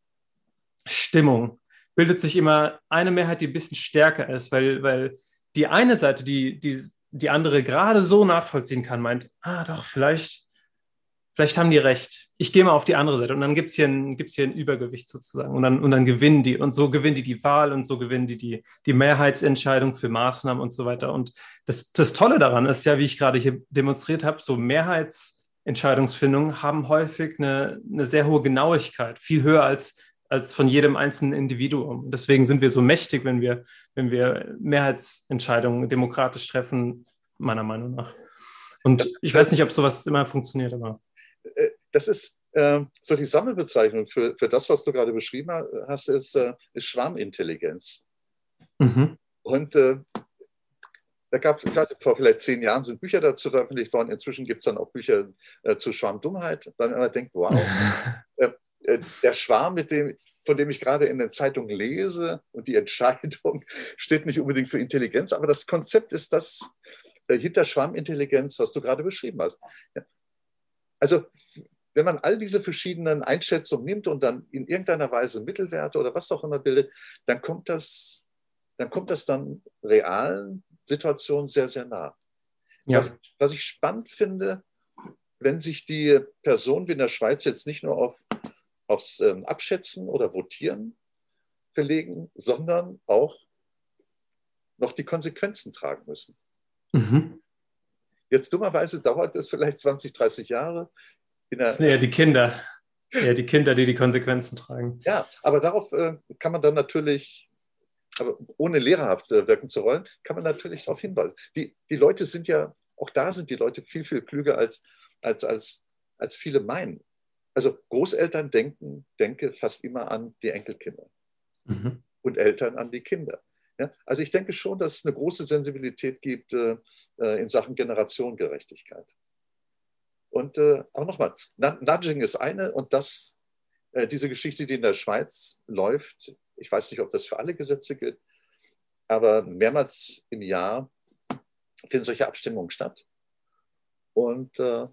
Stimmung bildet sich immer eine Mehrheit, die ein bisschen stärker ist, weil, weil die eine Seite, die, die die andere gerade so nachvollziehen kann, meint, ah doch, vielleicht, vielleicht haben die recht. Ich gehe mal auf die andere Seite und dann gibt es hier, ein, hier ein Übergewicht sozusagen und dann, und dann gewinnen die und so gewinnen die die Wahl und so gewinnen die die, die Mehrheitsentscheidung für Maßnahmen und so weiter. Und das, das Tolle daran ist ja, wie ich gerade hier demonstriert habe, so Mehrheitsentscheidungsfindungen haben häufig eine, eine sehr hohe Genauigkeit, viel höher als als von jedem einzelnen Individuum. Deswegen sind wir so mächtig, wenn wir, wenn wir Mehrheitsentscheidungen demokratisch treffen, meiner Meinung nach. Und ich weiß nicht, ob sowas immer funktioniert, aber. Äh, das ist äh, so die Sammelbezeichnung für, für das, was du gerade beschrieben hast, ist, äh, ist Schwarmintelligenz. Mhm. Und äh, da gab es, vor vielleicht zehn Jahren sind Bücher dazu veröffentlicht worden. Inzwischen gibt es dann auch Bücher äh, zu Schwarmdummheit, weil man denkt, wow, <laughs> äh, der Schwarm, mit dem, von dem ich gerade in den Zeitungen lese und die Entscheidung <laughs> steht nicht unbedingt für Intelligenz, aber das Konzept ist das äh, hinter Schwarmintelligenz, was du gerade beschrieben hast. Also wenn man all diese verschiedenen Einschätzungen nimmt und dann in irgendeiner Weise Mittelwerte oder was auch immer bildet, dann kommt das, dann kommt das dann realen Situation sehr, sehr nah. Ja. Was, was ich spannend finde, wenn sich die Personen wie in der Schweiz jetzt nicht nur auf, aufs ähm, Abschätzen oder Votieren verlegen, sondern auch noch die Konsequenzen tragen müssen. Mhm. Jetzt dummerweise dauert es vielleicht 20, 30 Jahre. das sind eher die Kinder. Eher die Kinder, die die Konsequenzen tragen. Ja, aber darauf äh, kann man dann natürlich, aber ohne lehrerhaft äh, wirken zu wollen, kann man natürlich darauf hinweisen. Die, die Leute sind ja, auch da sind die Leute viel, viel klüger als, als, als, als viele meinen. Also Großeltern denken, denke fast immer an die Enkelkinder mhm. und Eltern an die Kinder. Ja, also ich denke schon, dass es eine große Sensibilität gibt äh, äh in Sachen Generationengerechtigkeit. Und äh, aber nochmal, Nudging ist eine und das, äh, diese Geschichte, die in der Schweiz läuft, ich weiß nicht, ob das für alle Gesetze gilt, aber mehrmals im Jahr finden solche Abstimmungen statt. Und äh,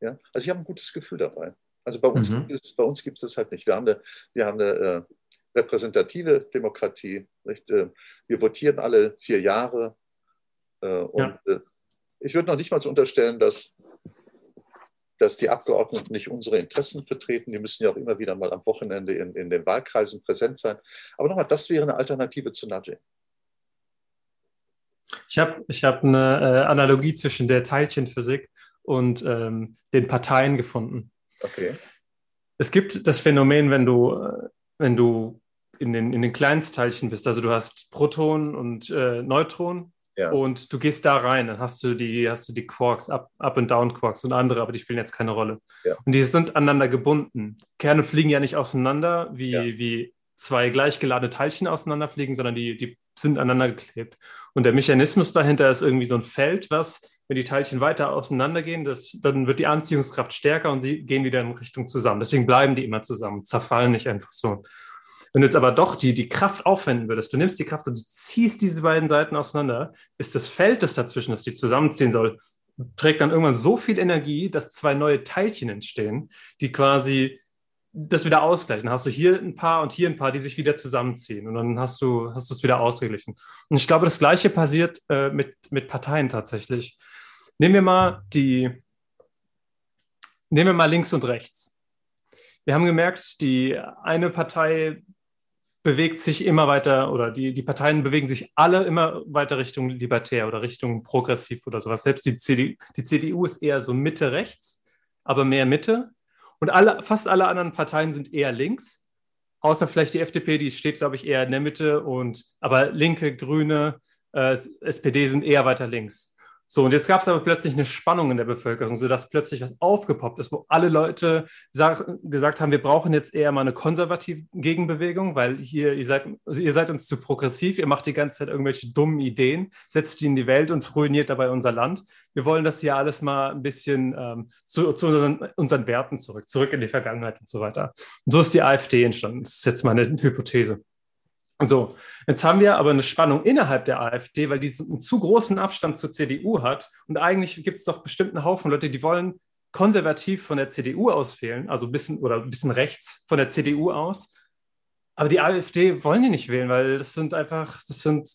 ja, also ich habe ein gutes Gefühl dabei. Also bei uns, mhm. gibt, es, bei uns gibt es das halt nicht. Wir haben eine, wir haben eine äh, repräsentative Demokratie. Nicht? Äh, wir votieren alle vier Jahre. Äh, und ja. Äh, ich würde noch nicht mal so unterstellen, dass, dass die Abgeordneten nicht unsere Interessen vertreten. Die müssen ja auch immer wieder mal am Wochenende in, in den Wahlkreisen präsent sein. Aber nochmal, das wäre eine Alternative zu Nudging. Ich habe ich hab eine Analogie zwischen der Teilchenphysik und ähm, den Parteien gefunden. Okay. Es gibt das Phänomen, wenn du, wenn du in den, in den Kleinstteilchen bist. Also du hast Protonen und äh, Neutronen ja. und du gehst da rein, dann hast du die, hast du die Quarks, Up, Up and Down Quarks und andere, aber die spielen jetzt keine Rolle. Ja. Und die sind aneinander gebunden. Kerne fliegen ja nicht auseinander, wie, ja. wie zwei gleichgeladene Teilchen auseinanderfliegen, sondern die, die sind aneinander geklebt. Und der Mechanismus dahinter ist irgendwie so ein Feld, was, wenn die Teilchen weiter auseinandergehen, das, dann wird die Anziehungskraft stärker und sie gehen wieder in Richtung zusammen. Deswegen bleiben die immer zusammen, zerfallen nicht einfach so. Wenn du jetzt aber doch die, die Kraft aufwenden würdest, du nimmst die Kraft und du ziehst diese beiden Seiten auseinander, ist das Feld, das dazwischen ist, die zusammenziehen soll, trägt dann irgendwann so viel Energie, dass zwei neue Teilchen entstehen, die quasi das wieder ausgleichen. Dann hast du hier ein paar und hier ein paar, die sich wieder zusammenziehen und dann hast du, hast du es wieder ausgeglichen. Und ich glaube, das Gleiche passiert äh, mit, mit Parteien tatsächlich. Nehmen wir mal die, nehmen wir mal links und rechts. Wir haben gemerkt, die eine Partei bewegt sich immer weiter oder die, die Parteien bewegen sich alle immer weiter Richtung libertär oder Richtung progressiv oder sowas. Selbst die, CDU, die CDU ist eher so Mitte rechts, aber mehr Mitte. Und alle, fast alle anderen Parteien sind eher links, außer vielleicht die FDP, die steht, glaube ich, eher in der Mitte. Und aber Linke, Grüne, äh, SPD sind eher weiter links. So, und jetzt gab es aber plötzlich eine Spannung in der Bevölkerung, sodass plötzlich was aufgepoppt ist, wo alle Leute sag, gesagt haben, wir brauchen jetzt eher mal eine konservative Gegenbewegung, weil hier, ihr seid, ihr seid uns zu progressiv, ihr macht die ganze Zeit irgendwelche dummen Ideen, setzt die in die Welt und ruiniert dabei unser Land. Wir wollen das hier alles mal ein bisschen ähm, zu, zu unseren, unseren Werten zurück, zurück in die Vergangenheit und so weiter. Und so ist die AfD entstanden. Das ist jetzt meine Hypothese. So, jetzt haben wir aber eine Spannung innerhalb der AfD, weil die einen zu großen Abstand zur CDU hat. Und eigentlich gibt es doch bestimmt einen Haufen Leute, die wollen konservativ von der CDU aus wählen, also ein bisschen oder ein bisschen rechts von der CDU aus. Aber die AfD wollen die nicht wählen, weil das sind einfach, das sind,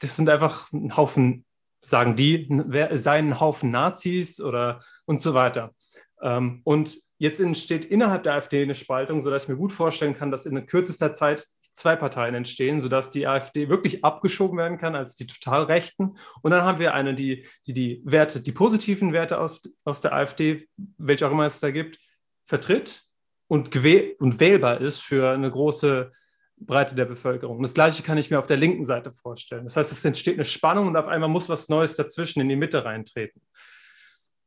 das sind einfach ein Haufen, sagen die, seien ein Haufen Nazis oder und so weiter. Ähm, und jetzt entsteht innerhalb der AfD eine Spaltung, sodass ich mir gut vorstellen kann, dass in kürzester Zeit zwei Parteien entstehen, sodass die AfD wirklich abgeschoben werden kann als die total Rechten. Und dann haben wir eine, die die, die Werte, die positiven Werte aus, aus der AfD, welche auch immer es da gibt, vertritt und, und wählbar ist für eine große Breite der Bevölkerung. Und das Gleiche kann ich mir auf der linken Seite vorstellen. Das heißt, es entsteht eine Spannung und auf einmal muss was Neues dazwischen in die Mitte reintreten.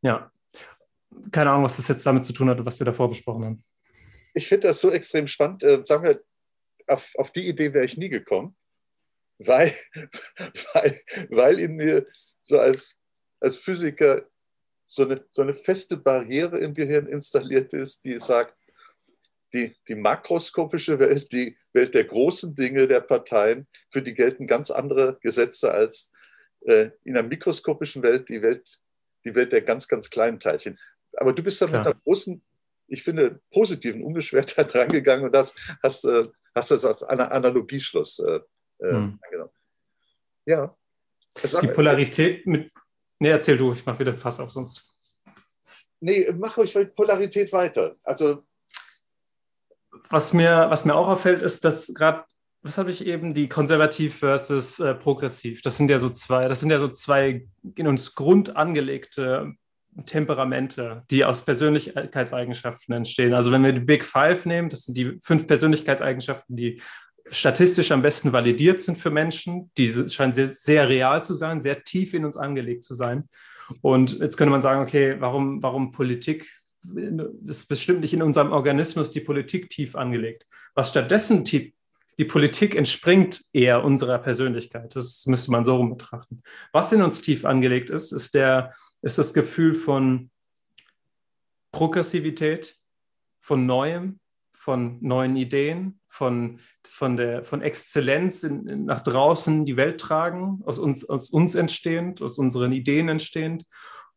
Ja, keine Ahnung, was das jetzt damit zu tun hat, was wir davor besprochen haben. Ich finde das so extrem spannend. Äh, sagen wir, auf, auf die Idee wäre ich nie gekommen, weil, weil, weil in mir so als, als Physiker so eine, so eine feste Barriere im Gehirn installiert ist, die sagt, die, die makroskopische Welt, die Welt der großen Dinge der Parteien, für die gelten ganz andere Gesetze als äh, in der mikroskopischen Welt die Welt, die Welt der ganz, ganz kleinen Teilchen. Aber du bist da mit einer großen, ich finde, positiven Unbeschwertheit <laughs> rangegangen und das hast, äh, hast du das als Analogieschluss äh, hm. angenommen. Ja, die Polarität mit. Nee, erzähl du, ich mach wieder Fass auf sonst. Nee, mach ruhig Polarität weiter. Also. Was mir, was mir auch auffällt, ist, dass gerade, was habe ich eben, die konservativ versus äh, progressiv. Das sind ja so zwei, das sind ja so zwei in uns grundangelegte Temperamente, die aus Persönlichkeitseigenschaften entstehen. Also wenn wir die Big Five nehmen, das sind die fünf Persönlichkeitseigenschaften, die statistisch am besten validiert sind für Menschen. Die scheinen sehr, sehr real zu sein, sehr tief in uns angelegt zu sein. Und jetzt könnte man sagen, okay, warum, warum Politik? Ist bestimmt nicht in unserem Organismus die Politik tief angelegt. Was stattdessen tief, die Politik entspringt eher unserer Persönlichkeit. Das müsste man so rum betrachten. Was in uns tief angelegt ist, ist, der, ist das Gefühl von Progressivität, von Neuem, von neuen Ideen, von, von, der, von Exzellenz in, in, nach draußen die Welt tragen, aus uns, aus uns entstehend, aus unseren Ideen entstehend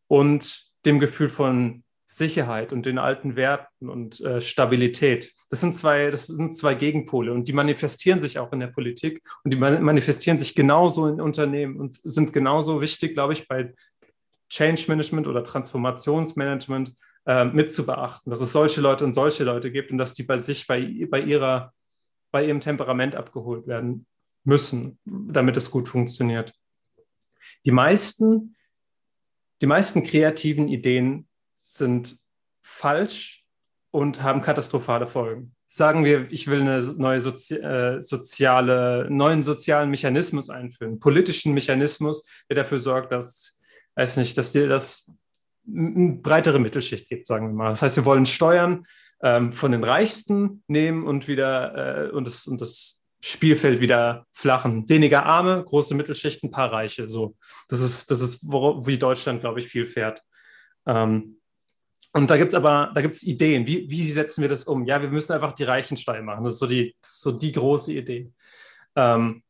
und dem Gefühl von Sicherheit und den alten Werten und äh, Stabilität. Das sind, zwei, das sind zwei Gegenpole und die manifestieren sich auch in der Politik und die manifestieren sich genauso in Unternehmen und sind genauso wichtig, glaube ich, bei Change Management oder Transformationsmanagement äh, mit zu beachten, dass es solche Leute und solche Leute gibt und dass die bei sich, bei, bei, ihrer, bei ihrem Temperament abgeholt werden müssen, damit es gut funktioniert. Die meisten, die meisten kreativen Ideen sind falsch und haben katastrophale Folgen. Sagen wir, ich will eine neue Sozi äh, soziale, neuen sozialen Mechanismus einführen, politischen Mechanismus, der dafür sorgt, dass, weiß nicht, dass dir das eine breitere Mittelschicht gibt, sagen wir mal. Das heißt, wir wollen Steuern ähm, von den Reichsten nehmen und wieder äh, und, das, und das Spielfeld wieder flachen. Weniger Arme, große Mittelschicht, ein paar Reiche. So. Das ist, das ist wie Deutschland, glaube ich, viel fährt. Ähm, und da gibt es aber, da gibt Ideen. Wie, wie setzen wir das um? Ja, wir müssen einfach die Reichen steil machen. Das ist so die, so die große Idee. Ähm,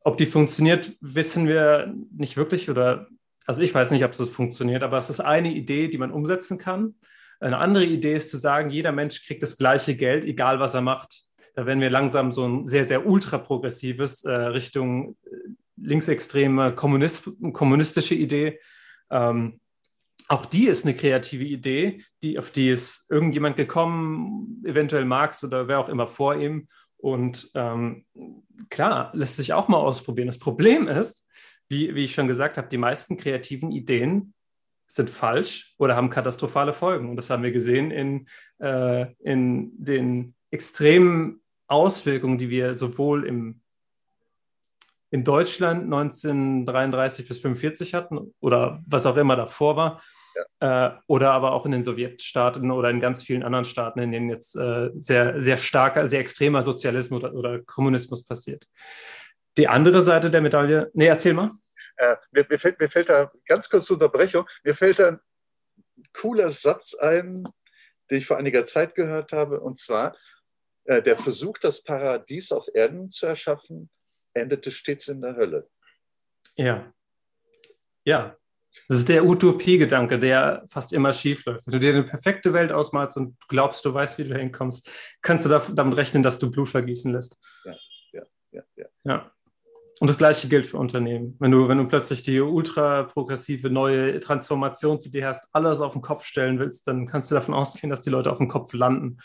ob die funktioniert, wissen wir nicht wirklich oder also ich weiß nicht, ob es funktioniert, aber es ist eine Idee, die man umsetzen kann. Eine andere Idee ist zu sagen, jeder Mensch kriegt das gleiche Geld, egal was er macht. Da werden wir langsam so ein sehr, sehr ultra-progressives äh, Richtung äh, linksextreme Kommunist, kommunistische Idee. Ähm, auch die ist eine kreative Idee, die, auf die ist irgendjemand gekommen, eventuell Marx oder wer auch immer vor ihm. Und ähm, klar, lässt sich auch mal ausprobieren. Das Problem ist, wie, wie ich schon gesagt habe, die meisten kreativen Ideen sind falsch oder haben katastrophale Folgen. Und das haben wir gesehen in, äh, in den extremen Auswirkungen, die wir sowohl im, in Deutschland 1933 bis 1945 hatten oder was auch immer davor war, ja. äh, oder aber auch in den Sowjetstaaten oder in ganz vielen anderen Staaten, in denen jetzt äh, sehr, sehr starker, sehr extremer Sozialismus oder, oder Kommunismus passiert. Die andere Seite der Medaille, nee, erzähl mal. Äh, mir, mir, fällt, mir fällt da ganz kurz zur Unterbrechung, mir fällt da ein cooler Satz ein, den ich vor einiger Zeit gehört habe, und zwar, äh, der Versuch, das Paradies auf Erden zu erschaffen, endete stets in der Hölle. Ja. Ja. Das ist der Utopie-Gedanke, der fast immer schief läuft. Wenn du dir eine perfekte Welt ausmalst und glaubst, du weißt, wie du hinkommst, kannst du damit rechnen, dass du Blut vergießen lässt. Ja, ja, ja, ja. ja. Und das Gleiche gilt für Unternehmen. Wenn du, wenn du plötzlich die ultra progressive neue Transformationsidee hast, alles auf den Kopf stellen willst, dann kannst du davon ausgehen, dass die Leute auf dem Kopf landen.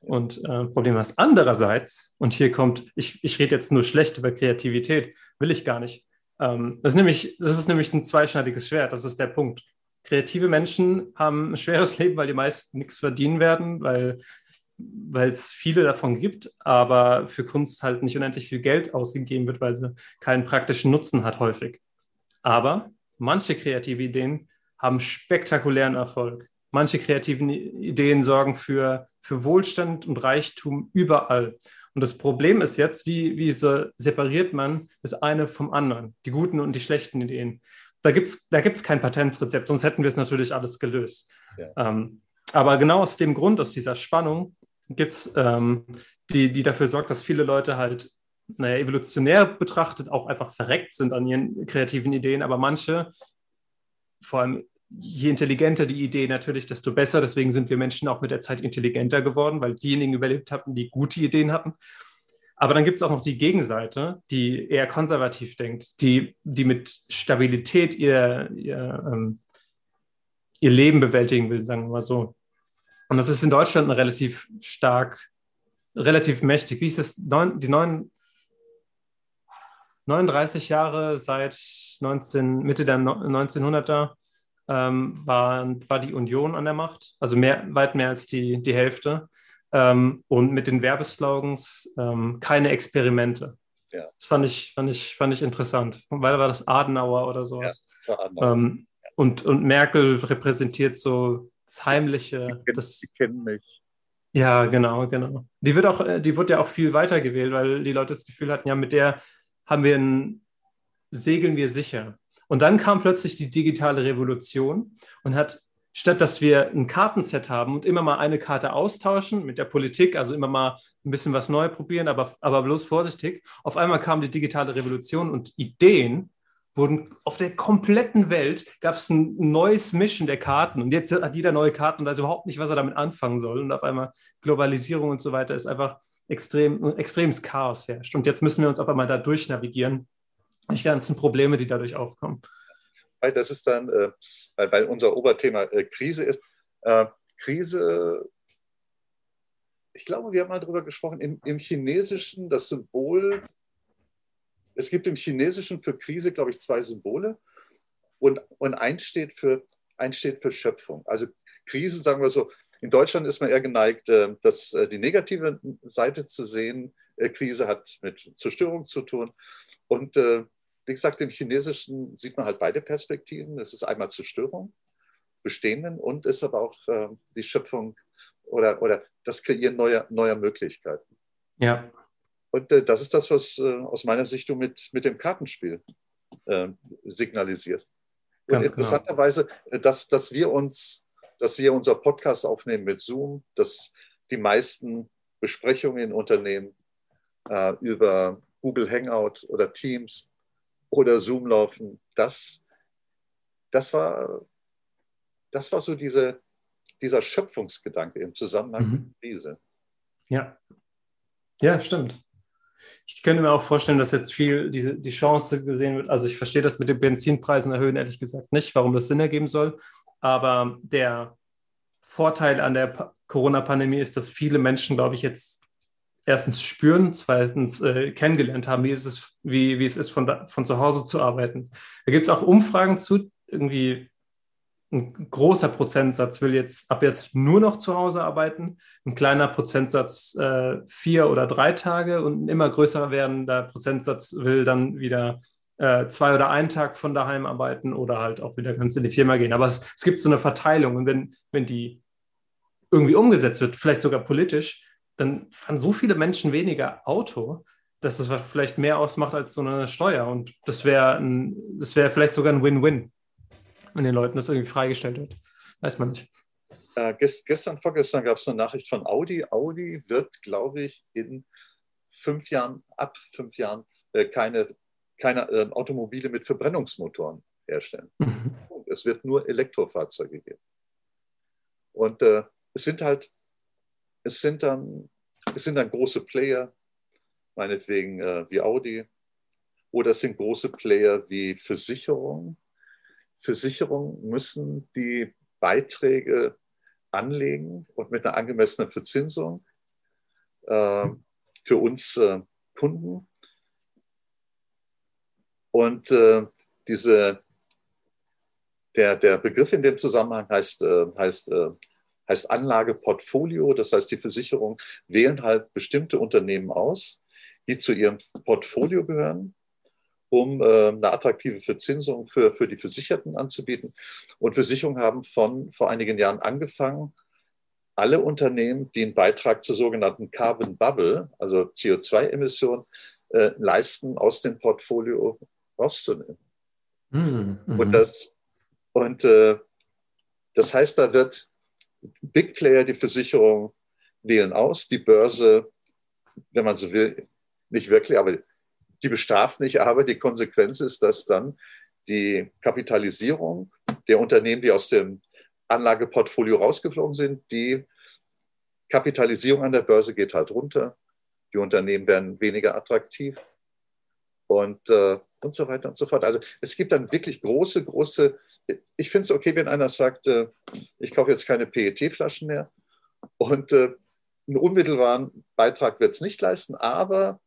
Und äh, Problem hast. Andererseits, und hier kommt, ich, ich rede jetzt nur schlecht über Kreativität, will ich gar nicht. Ähm, das, ist nämlich, das ist nämlich ein zweischneidiges Schwert, das ist der Punkt. Kreative Menschen haben ein schweres <laughs> Leben, weil die meisten nichts verdienen werden, weil weil es viele davon gibt, aber für Kunst halt nicht unendlich viel Geld ausgegeben wird, weil sie keinen praktischen Nutzen hat häufig. Aber manche kreative Ideen haben spektakulären Erfolg. Manche kreativen Ideen sorgen für, für Wohlstand und Reichtum überall. Und das Problem ist jetzt, wie, wie so separiert man das eine vom anderen, die guten und die schlechten Ideen. Da gibt es da gibt's kein Patentrezept, sonst hätten wir es natürlich alles gelöst. Ja. Ähm, aber genau aus dem Grund, aus dieser Spannung, gibt es, ähm, die, die dafür sorgt, dass viele Leute halt, naja, evolutionär betrachtet auch einfach verreckt sind an ihren kreativen Ideen, aber manche, vor allem je intelligenter die Idee natürlich, desto besser. Deswegen sind wir Menschen auch mit der Zeit intelligenter geworden, weil diejenigen überlebt hatten, die gute Ideen hatten. Aber dann gibt es auch noch die Gegenseite, die eher konservativ denkt, die, die mit Stabilität ihr, ihr, ähm, ihr Leben bewältigen will, sagen wir mal so. Und das ist in Deutschland relativ stark, relativ mächtig. Wie ist es? Neun, die neun, 39 Jahre seit 19, Mitte der 1900er ähm, war, war die Union an der Macht, also mehr, weit mehr als die, die Hälfte. Ähm, und mit den Werbeslogans ähm, keine Experimente. Ja. Das fand ich, fand, ich, fand ich interessant, weil war das Adenauer oder sowas. Ja, Adenauer. Ähm, und, und Merkel repräsentiert so das Heimliche. Die, das, die kennen mich. Ja, genau, genau. Die wird auch, äh, die wird ja auch viel weiter gewählt, weil die Leute das Gefühl hatten, ja, mit der haben wir ein, segeln wir sicher. Und dann kam plötzlich die digitale Revolution und hat, statt dass wir ein Kartenset haben und immer mal eine Karte austauschen mit der Politik, also immer mal ein bisschen was neu probieren, aber, aber bloß vorsichtig, auf einmal kam die digitale Revolution und Ideen wurden auf der kompletten Welt gab es ein neues Mischen der Karten und jetzt hat jeder neue Karten und weiß überhaupt nicht, was er damit anfangen soll. Und auf einmal Globalisierung und so weiter ist einfach extrem, extremes Chaos herrscht. Und jetzt müssen wir uns auf einmal da durchnavigieren die ganzen Probleme, die dadurch aufkommen. Weil das ist dann, äh, weil, weil unser Oberthema äh, Krise ist. Äh, Krise, ich glaube, wir haben mal darüber gesprochen, im, im Chinesischen das Symbol, es gibt im Chinesischen für Krise, glaube ich, zwei Symbole und, und eins, steht für, eins steht für Schöpfung. Also Krise, sagen wir so, in Deutschland ist man eher geneigt, äh, das, äh, die negative Seite zu sehen. Äh, Krise hat mit Zerstörung zu tun. Und wie gesagt, im Chinesischen sieht man halt beide Perspektiven. Es ist einmal Zerstörung bestehenden und ist aber auch die Schöpfung oder, oder das Kreieren neuer, neuer Möglichkeiten. Ja. Und äh, das ist das, was äh, aus meiner Sicht du mit, mit dem Kartenspiel äh, signalisierst. Ganz und genau. interessanterweise, genau. dass, dass, wir uns, dass wir unser Podcast aufnehmen mit Zoom, dass die meisten Besprechungen in Unternehmen äh, über Google Hangout oder Teams oder Zoom laufen, das, das, war, das war so diese, dieser Schöpfungsgedanke im Zusammenhang mhm. mit der Krise. Ja. Ja, stimmt. Ich könnte mir auch vorstellen, dass jetzt viel diese, die Chance gesehen wird. Also ich verstehe das mit den Benzinpreisen erhöhen, ehrlich gesagt nicht, warum das Sinn ergeben soll. Aber der Vorteil an der Corona-Pandemie ist, dass viele Menschen, glaube ich, jetzt erstens spüren, zweitens äh, kennengelernt haben, wie, ist es, wie, wie es ist, von, da, von zu Hause zu arbeiten. Da gibt es auch Umfragen zu, irgendwie ein großer Prozentsatz will jetzt ab jetzt nur noch zu Hause arbeiten, ein kleiner Prozentsatz äh, vier oder drei Tage und ein immer größer werdender Prozentsatz will dann wieder äh, zwei oder einen Tag von daheim arbeiten oder halt auch wieder ganz in die Firma gehen. Aber es, es gibt so eine Verteilung und wenn, wenn die irgendwie umgesetzt wird, vielleicht sogar politisch, dann fahren so viele Menschen weniger Auto, dass es vielleicht mehr ausmacht als so eine Steuer. Und das wäre das wäre vielleicht sogar ein Win-Win, wenn den Leuten das irgendwie freigestellt wird. Weiß man nicht. Äh, gest, gestern, vorgestern gab es eine Nachricht von Audi. Audi wird, glaube ich, in fünf Jahren, ab fünf Jahren, äh, keine, keine äh, Automobile mit Verbrennungsmotoren herstellen. Mhm. Es wird nur Elektrofahrzeuge geben. Und äh, es sind halt es sind dann, es sind dann große Player, meinetwegen äh, wie Audi, oder es sind große Player wie Versicherungen. Versicherungen müssen die Beiträge anlegen und mit einer angemessenen Verzinsung äh, für uns äh, Kunden. Und äh, diese, der, der Begriff in dem Zusammenhang heißt, äh, heißt äh, heißt Anlageportfolio. Das heißt, die Versicherungen wählen halt bestimmte Unternehmen aus, die zu ihrem Portfolio gehören, um äh, eine attraktive Verzinsung für, für die Versicherten anzubieten. Und Versicherungen haben von vor einigen Jahren angefangen, alle Unternehmen, die einen Beitrag zur sogenannten Carbon Bubble, also CO2-Emissionen, äh, leisten, aus dem Portfolio rauszunehmen. Mhm. Und, das, und äh, das heißt, da wird Big Player, die Versicherung, wählen aus. Die Börse, wenn man so will, nicht wirklich, aber die bestraft nicht. Aber die Konsequenz ist, dass dann die Kapitalisierung der Unternehmen, die aus dem Anlageportfolio rausgeflogen sind, die Kapitalisierung an der Börse geht halt runter die Unternehmen werden weniger attraktiv und, äh, und so weiter und so fort. Also es gibt dann wirklich große, große, ich finde es okay, wenn einer sagt, äh, ich kaufe jetzt keine PET-Flaschen mehr und äh, einen unmittelbaren Beitrag wird es nicht leisten, aber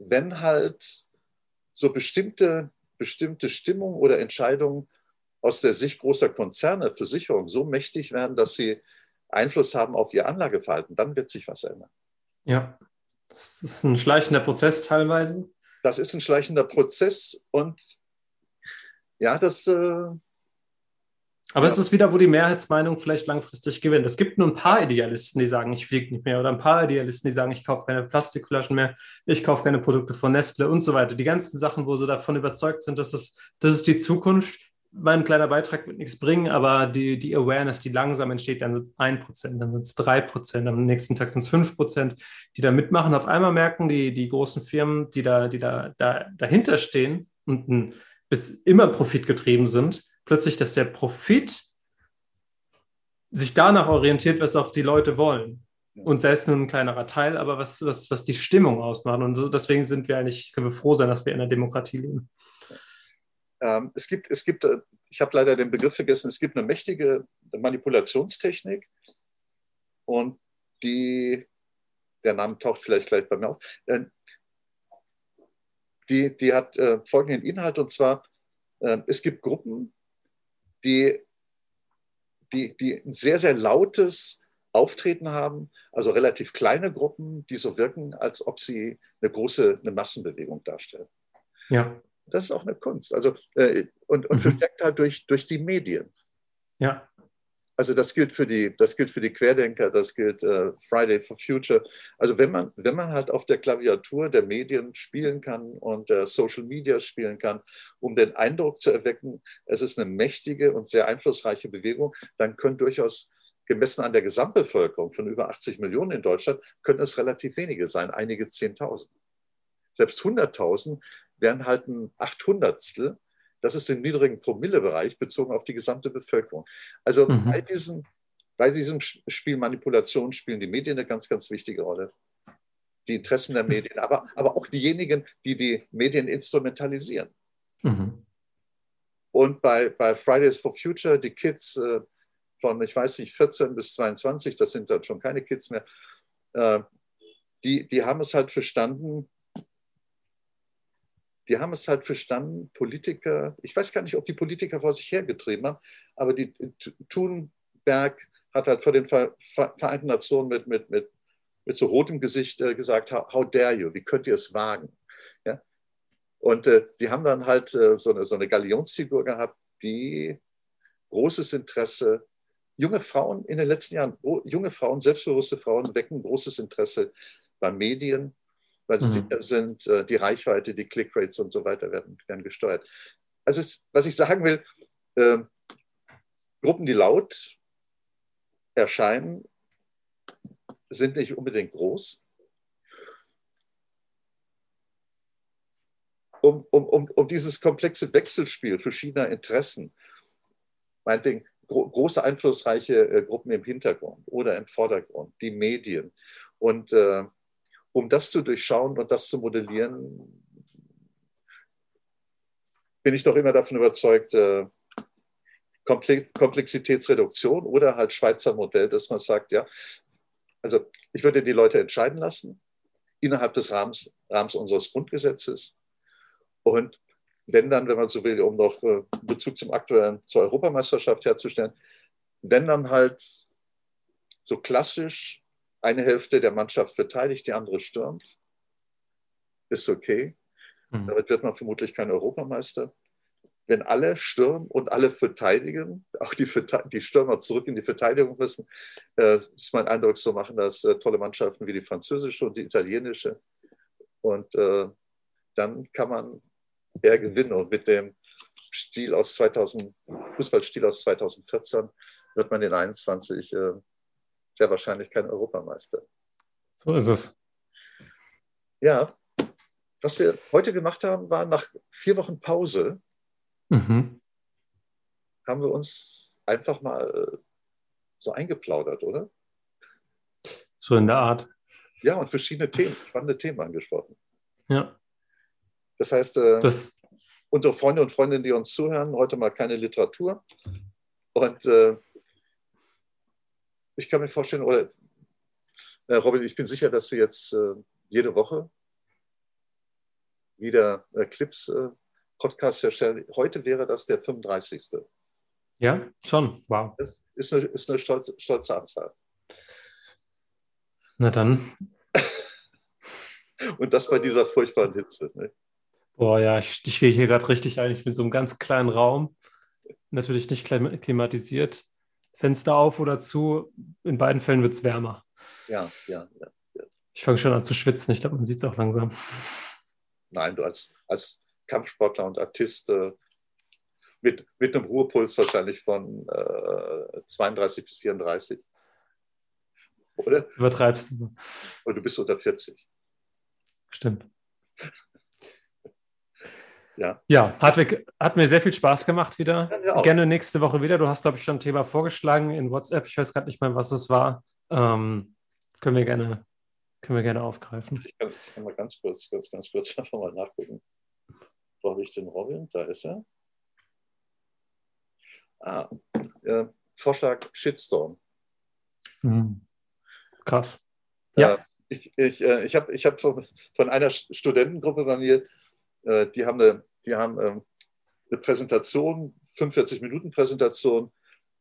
wenn halt so bestimmte, bestimmte Stimmung oder Entscheidungen aus der Sicht großer Konzerne, Versicherungen so mächtig werden, dass sie Einfluss haben auf ihr Anlageverhalten, dann wird sich was ändern. Ja, das ist ein schleichender Prozess teilweise. Das ist ein schleichender Prozess und ja, das. Aber ja. es ist wieder, wo die Mehrheitsmeinung vielleicht langfristig gewinnt. Es gibt nur ein paar Idealisten, die sagen, ich fliege nicht mehr, oder ein paar Idealisten, die sagen, ich kaufe keine Plastikflaschen mehr, ich kaufe keine Produkte von Nestle und so weiter. Die ganzen Sachen, wo sie davon überzeugt sind, dass es, das ist die Zukunft mein kleiner Beitrag wird nichts bringen, aber die, die Awareness, die langsam entsteht, dann sind es 1%, dann sind es 3%, am nächsten Tag sind es 5%, die da mitmachen. Auf einmal merken die, die großen Firmen, die da, die da, da dahinter stehen und bis immer profitgetrieben sind, plötzlich, dass der Profit sich danach orientiert, was auch die Leute wollen. Und selbst nur ein kleinerer Teil, aber was, was, was die Stimmung ausmacht. Und so, deswegen sind wir eigentlich, können wir froh sein, dass wir in einer Demokratie leben. Ähm, es gibt, es gibt, äh, ich habe leider den Begriff vergessen, es gibt eine mächtige Manipulationstechnik und die, der Name taucht vielleicht gleich bei mir auf, äh, die, die hat äh, folgenden Inhalt und zwar, äh, es gibt Gruppen, die, die, die ein sehr, sehr lautes Auftreten haben, also relativ kleine Gruppen, die so wirken, als ob sie eine große eine Massenbewegung darstellen. Ja. Das ist auch eine Kunst. Also, äh, und und mhm. verstärkt halt durch, durch die Medien. Ja. Also das gilt für die, das gilt für die Querdenker, das gilt äh, Friday for Future. Also wenn man, wenn man halt auf der Klaviatur der Medien spielen kann und äh, Social Media spielen kann, um den Eindruck zu erwecken, es ist eine mächtige und sehr einflussreiche Bewegung, dann können durchaus gemessen an der Gesamtbevölkerung von über 80 Millionen in Deutschland, können es relativ wenige sein, einige Zehntausend. Selbst 100.000 wären halt ein Achthundertstel. Das ist im niedrigen Promillebereich bezogen auf die gesamte Bevölkerung. Also mhm. bei, diesen, bei diesem Spiel Manipulation spielen die Medien eine ganz, ganz wichtige Rolle. Die Interessen der Medien, aber, aber auch diejenigen, die die Medien instrumentalisieren. Mhm. Und bei, bei Fridays for Future, die Kids äh, von, ich weiß nicht, 14 bis 22, das sind dann schon keine Kids mehr, äh, die, die haben es halt verstanden, die haben es halt verstanden, Politiker, ich weiß gar nicht, ob die Politiker vor sich hergetrieben haben, aber die Thunberg hat halt vor den Vereinten Nationen mit, mit, mit, mit so rotem Gesicht äh, gesagt, how, how, dare you, wie könnt ihr es wagen? Ja? Und äh, die haben dann halt äh, so, eine, so eine Galionsfigur gehabt, die großes Interesse, junge Frauen in den letzten Jahren, junge Frauen, selbstbewusste Frauen wecken großes Interesse bei Medien, weil sie mhm. sicher sind, äh, die Reichweite, die Clickrates und so weiter werden, werden gesteuert. Also es, was ich sagen will, äh, Gruppen, die laut erscheinen, sind nicht unbedingt groß. Um, um, um, um dieses komplexe Wechselspiel verschiedener Interessen, meinetwegen gro große einflussreiche äh, Gruppen im Hintergrund oder im Vordergrund, die Medien und äh, um das zu durchschauen und das zu modellieren, bin ich doch immer davon überzeugt, äh, Komplexitätsreduktion oder halt Schweizer Modell, dass man sagt, ja, also ich würde die Leute entscheiden lassen innerhalb des Rahmens, Rahmens unseres Grundgesetzes. Und wenn dann, wenn man so will, um noch äh, Bezug zum aktuellen, zur Europameisterschaft herzustellen, wenn dann halt so klassisch eine Hälfte der Mannschaft verteidigt, die andere stürmt. Ist okay. Mhm. Damit wird man vermutlich kein Europameister. Wenn alle stürmen und alle verteidigen, auch die, die Stürmer zurück in die Verteidigung müssen, äh, ist mein Eindruck, so machen das äh, tolle Mannschaften wie die französische und die italienische. Und äh, dann kann man eher gewinnen. Und mit dem Stil aus 2000, Fußballstil aus 2014 wird man in 21 äh, sehr wahrscheinlich kein Europameister. So ist es. Ja, was wir heute gemacht haben, war nach vier Wochen Pause, mhm. haben wir uns einfach mal so eingeplaudert, oder? So in der Art. Ja, und verschiedene Themen, spannende Themen angesprochen. Ja. Das heißt, äh, Das, unsere Freunde und Freundinnen, die uns zuhören, heute mal keine Literatur. Und äh, ich kann mir vorstellen, oder äh, Robin, ich bin sicher, dass wir jetzt äh, jede Woche wieder äh, Clips, äh, Podcasts erstellen. Heute wäre das der 35. ja, schon. Wow. Das ist eine, ist eine stolze, stolze Anzahl. Na dann. <laughs> Und das bei dieser furchtbaren Hitze. Ne? Boah, ja, ich, ich gehe hier gerade richtig ein. Ich bin in so einem ganz kleinen Raum. Natürlich nicht klim- klimatisiert. Fenster auf oder zu. In beiden Fällen wird es wärmer. Ja, ja, ja. Ich fange schon an zu schwitzen. Ich glaube, man sieht es auch langsam. Nein, du als, als Kampfsportler und Artist äh, mit, mit einem Ruhepuls wahrscheinlich von äh, 32 bis 34. Oder? Übertreibst du. Oder du bist unter 40. Stimmt. Ja. Ja, Hartwig, hat mir sehr viel Spaß gemacht wieder. Ja. Gerne nächste Woche wieder. Du hast, glaube ich, schon ein Thema vorgeschlagen in WhatsApp. Ich weiß gerade nicht mehr, was es war. Ähm, können wir gerne, können wir gerne aufgreifen. Ich kann, ich kann mal ganz kurz, ganz, ganz kurz <laughs> einfach mal nachgucken. Wo habe ich den Robin? Da ist er. Ah, äh, Vorschlag Shitstorm. Mhm. Krass. Ja. Äh, ich ich, äh, ich habe ich hab von, von einer St- Studentengruppe bei mir, äh, die haben eine, die haben, ähm, eine Präsentation, 45 Minuten Präsentation,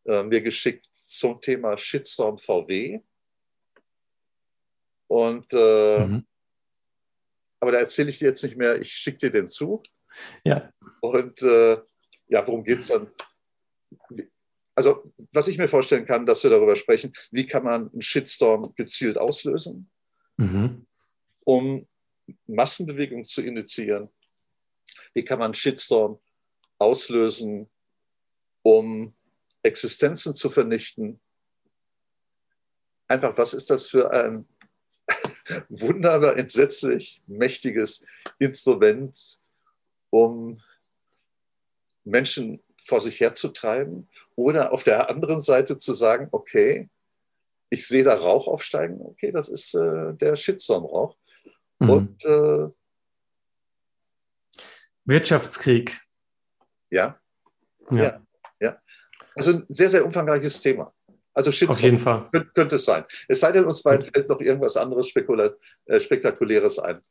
äh, mir geschickt zum Thema Shitstorm VW. Und äh, Mhm. aber da erzähle ich dir jetzt nicht mehr, ich schicke dir den zu. Ja. Und äh, ja, worum geht es dann? Also, was ich mir vorstellen kann, dass wir darüber sprechen, wie kann man einen Shitstorm gezielt auslösen, Mhm. um Massenbewegungen zu initiieren? Wie kann man Shitstorm auslösen, um Existenzen zu vernichten? Einfach, was ist das für ein <laughs> wunderbar entsetzlich mächtiges Instrument, um Menschen vor sich herzutreiben oder auf der anderen Seite zu sagen, okay, ich sehe da Rauch aufsteigen, okay, das ist äh, der Shitstorm-Rauch. Mhm. Und äh, Wirtschaftskrieg. ja, Ja, Ja. also ein sehr, sehr umfangreiches Thema. Also auf Shitstorm jeden Fall. könnte, könnte es sein. Es sei denn, uns beiden fällt noch irgendwas anderes Spekula äh, Spektakuläres ein.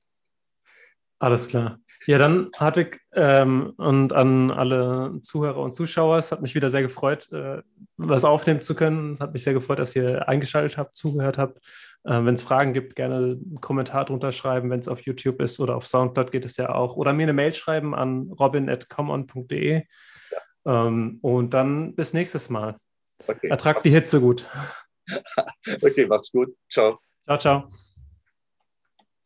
Alles klar. Ja, dann Hartwig ähm, und an alle Zuhörer und Zuschauer, es hat mich wieder sehr gefreut, äh, was aufnehmen zu können. Es hat mich sehr gefreut, dass ihr eingeschaltet habt, zugehört habt. Äh, Wenn es Fragen gibt, gerne einen Kommentar drunter schreiben, wenn es auf YouTube ist oder auf Soundcloud geht es ja auch. Oder mir eine Mail schreiben an robin.common.de. Ähm, und dann bis nächstes Mal. Okay, Ertragt die Hitze gut. <laughs> okay mach's gut. Ciao. Ciao, ciao.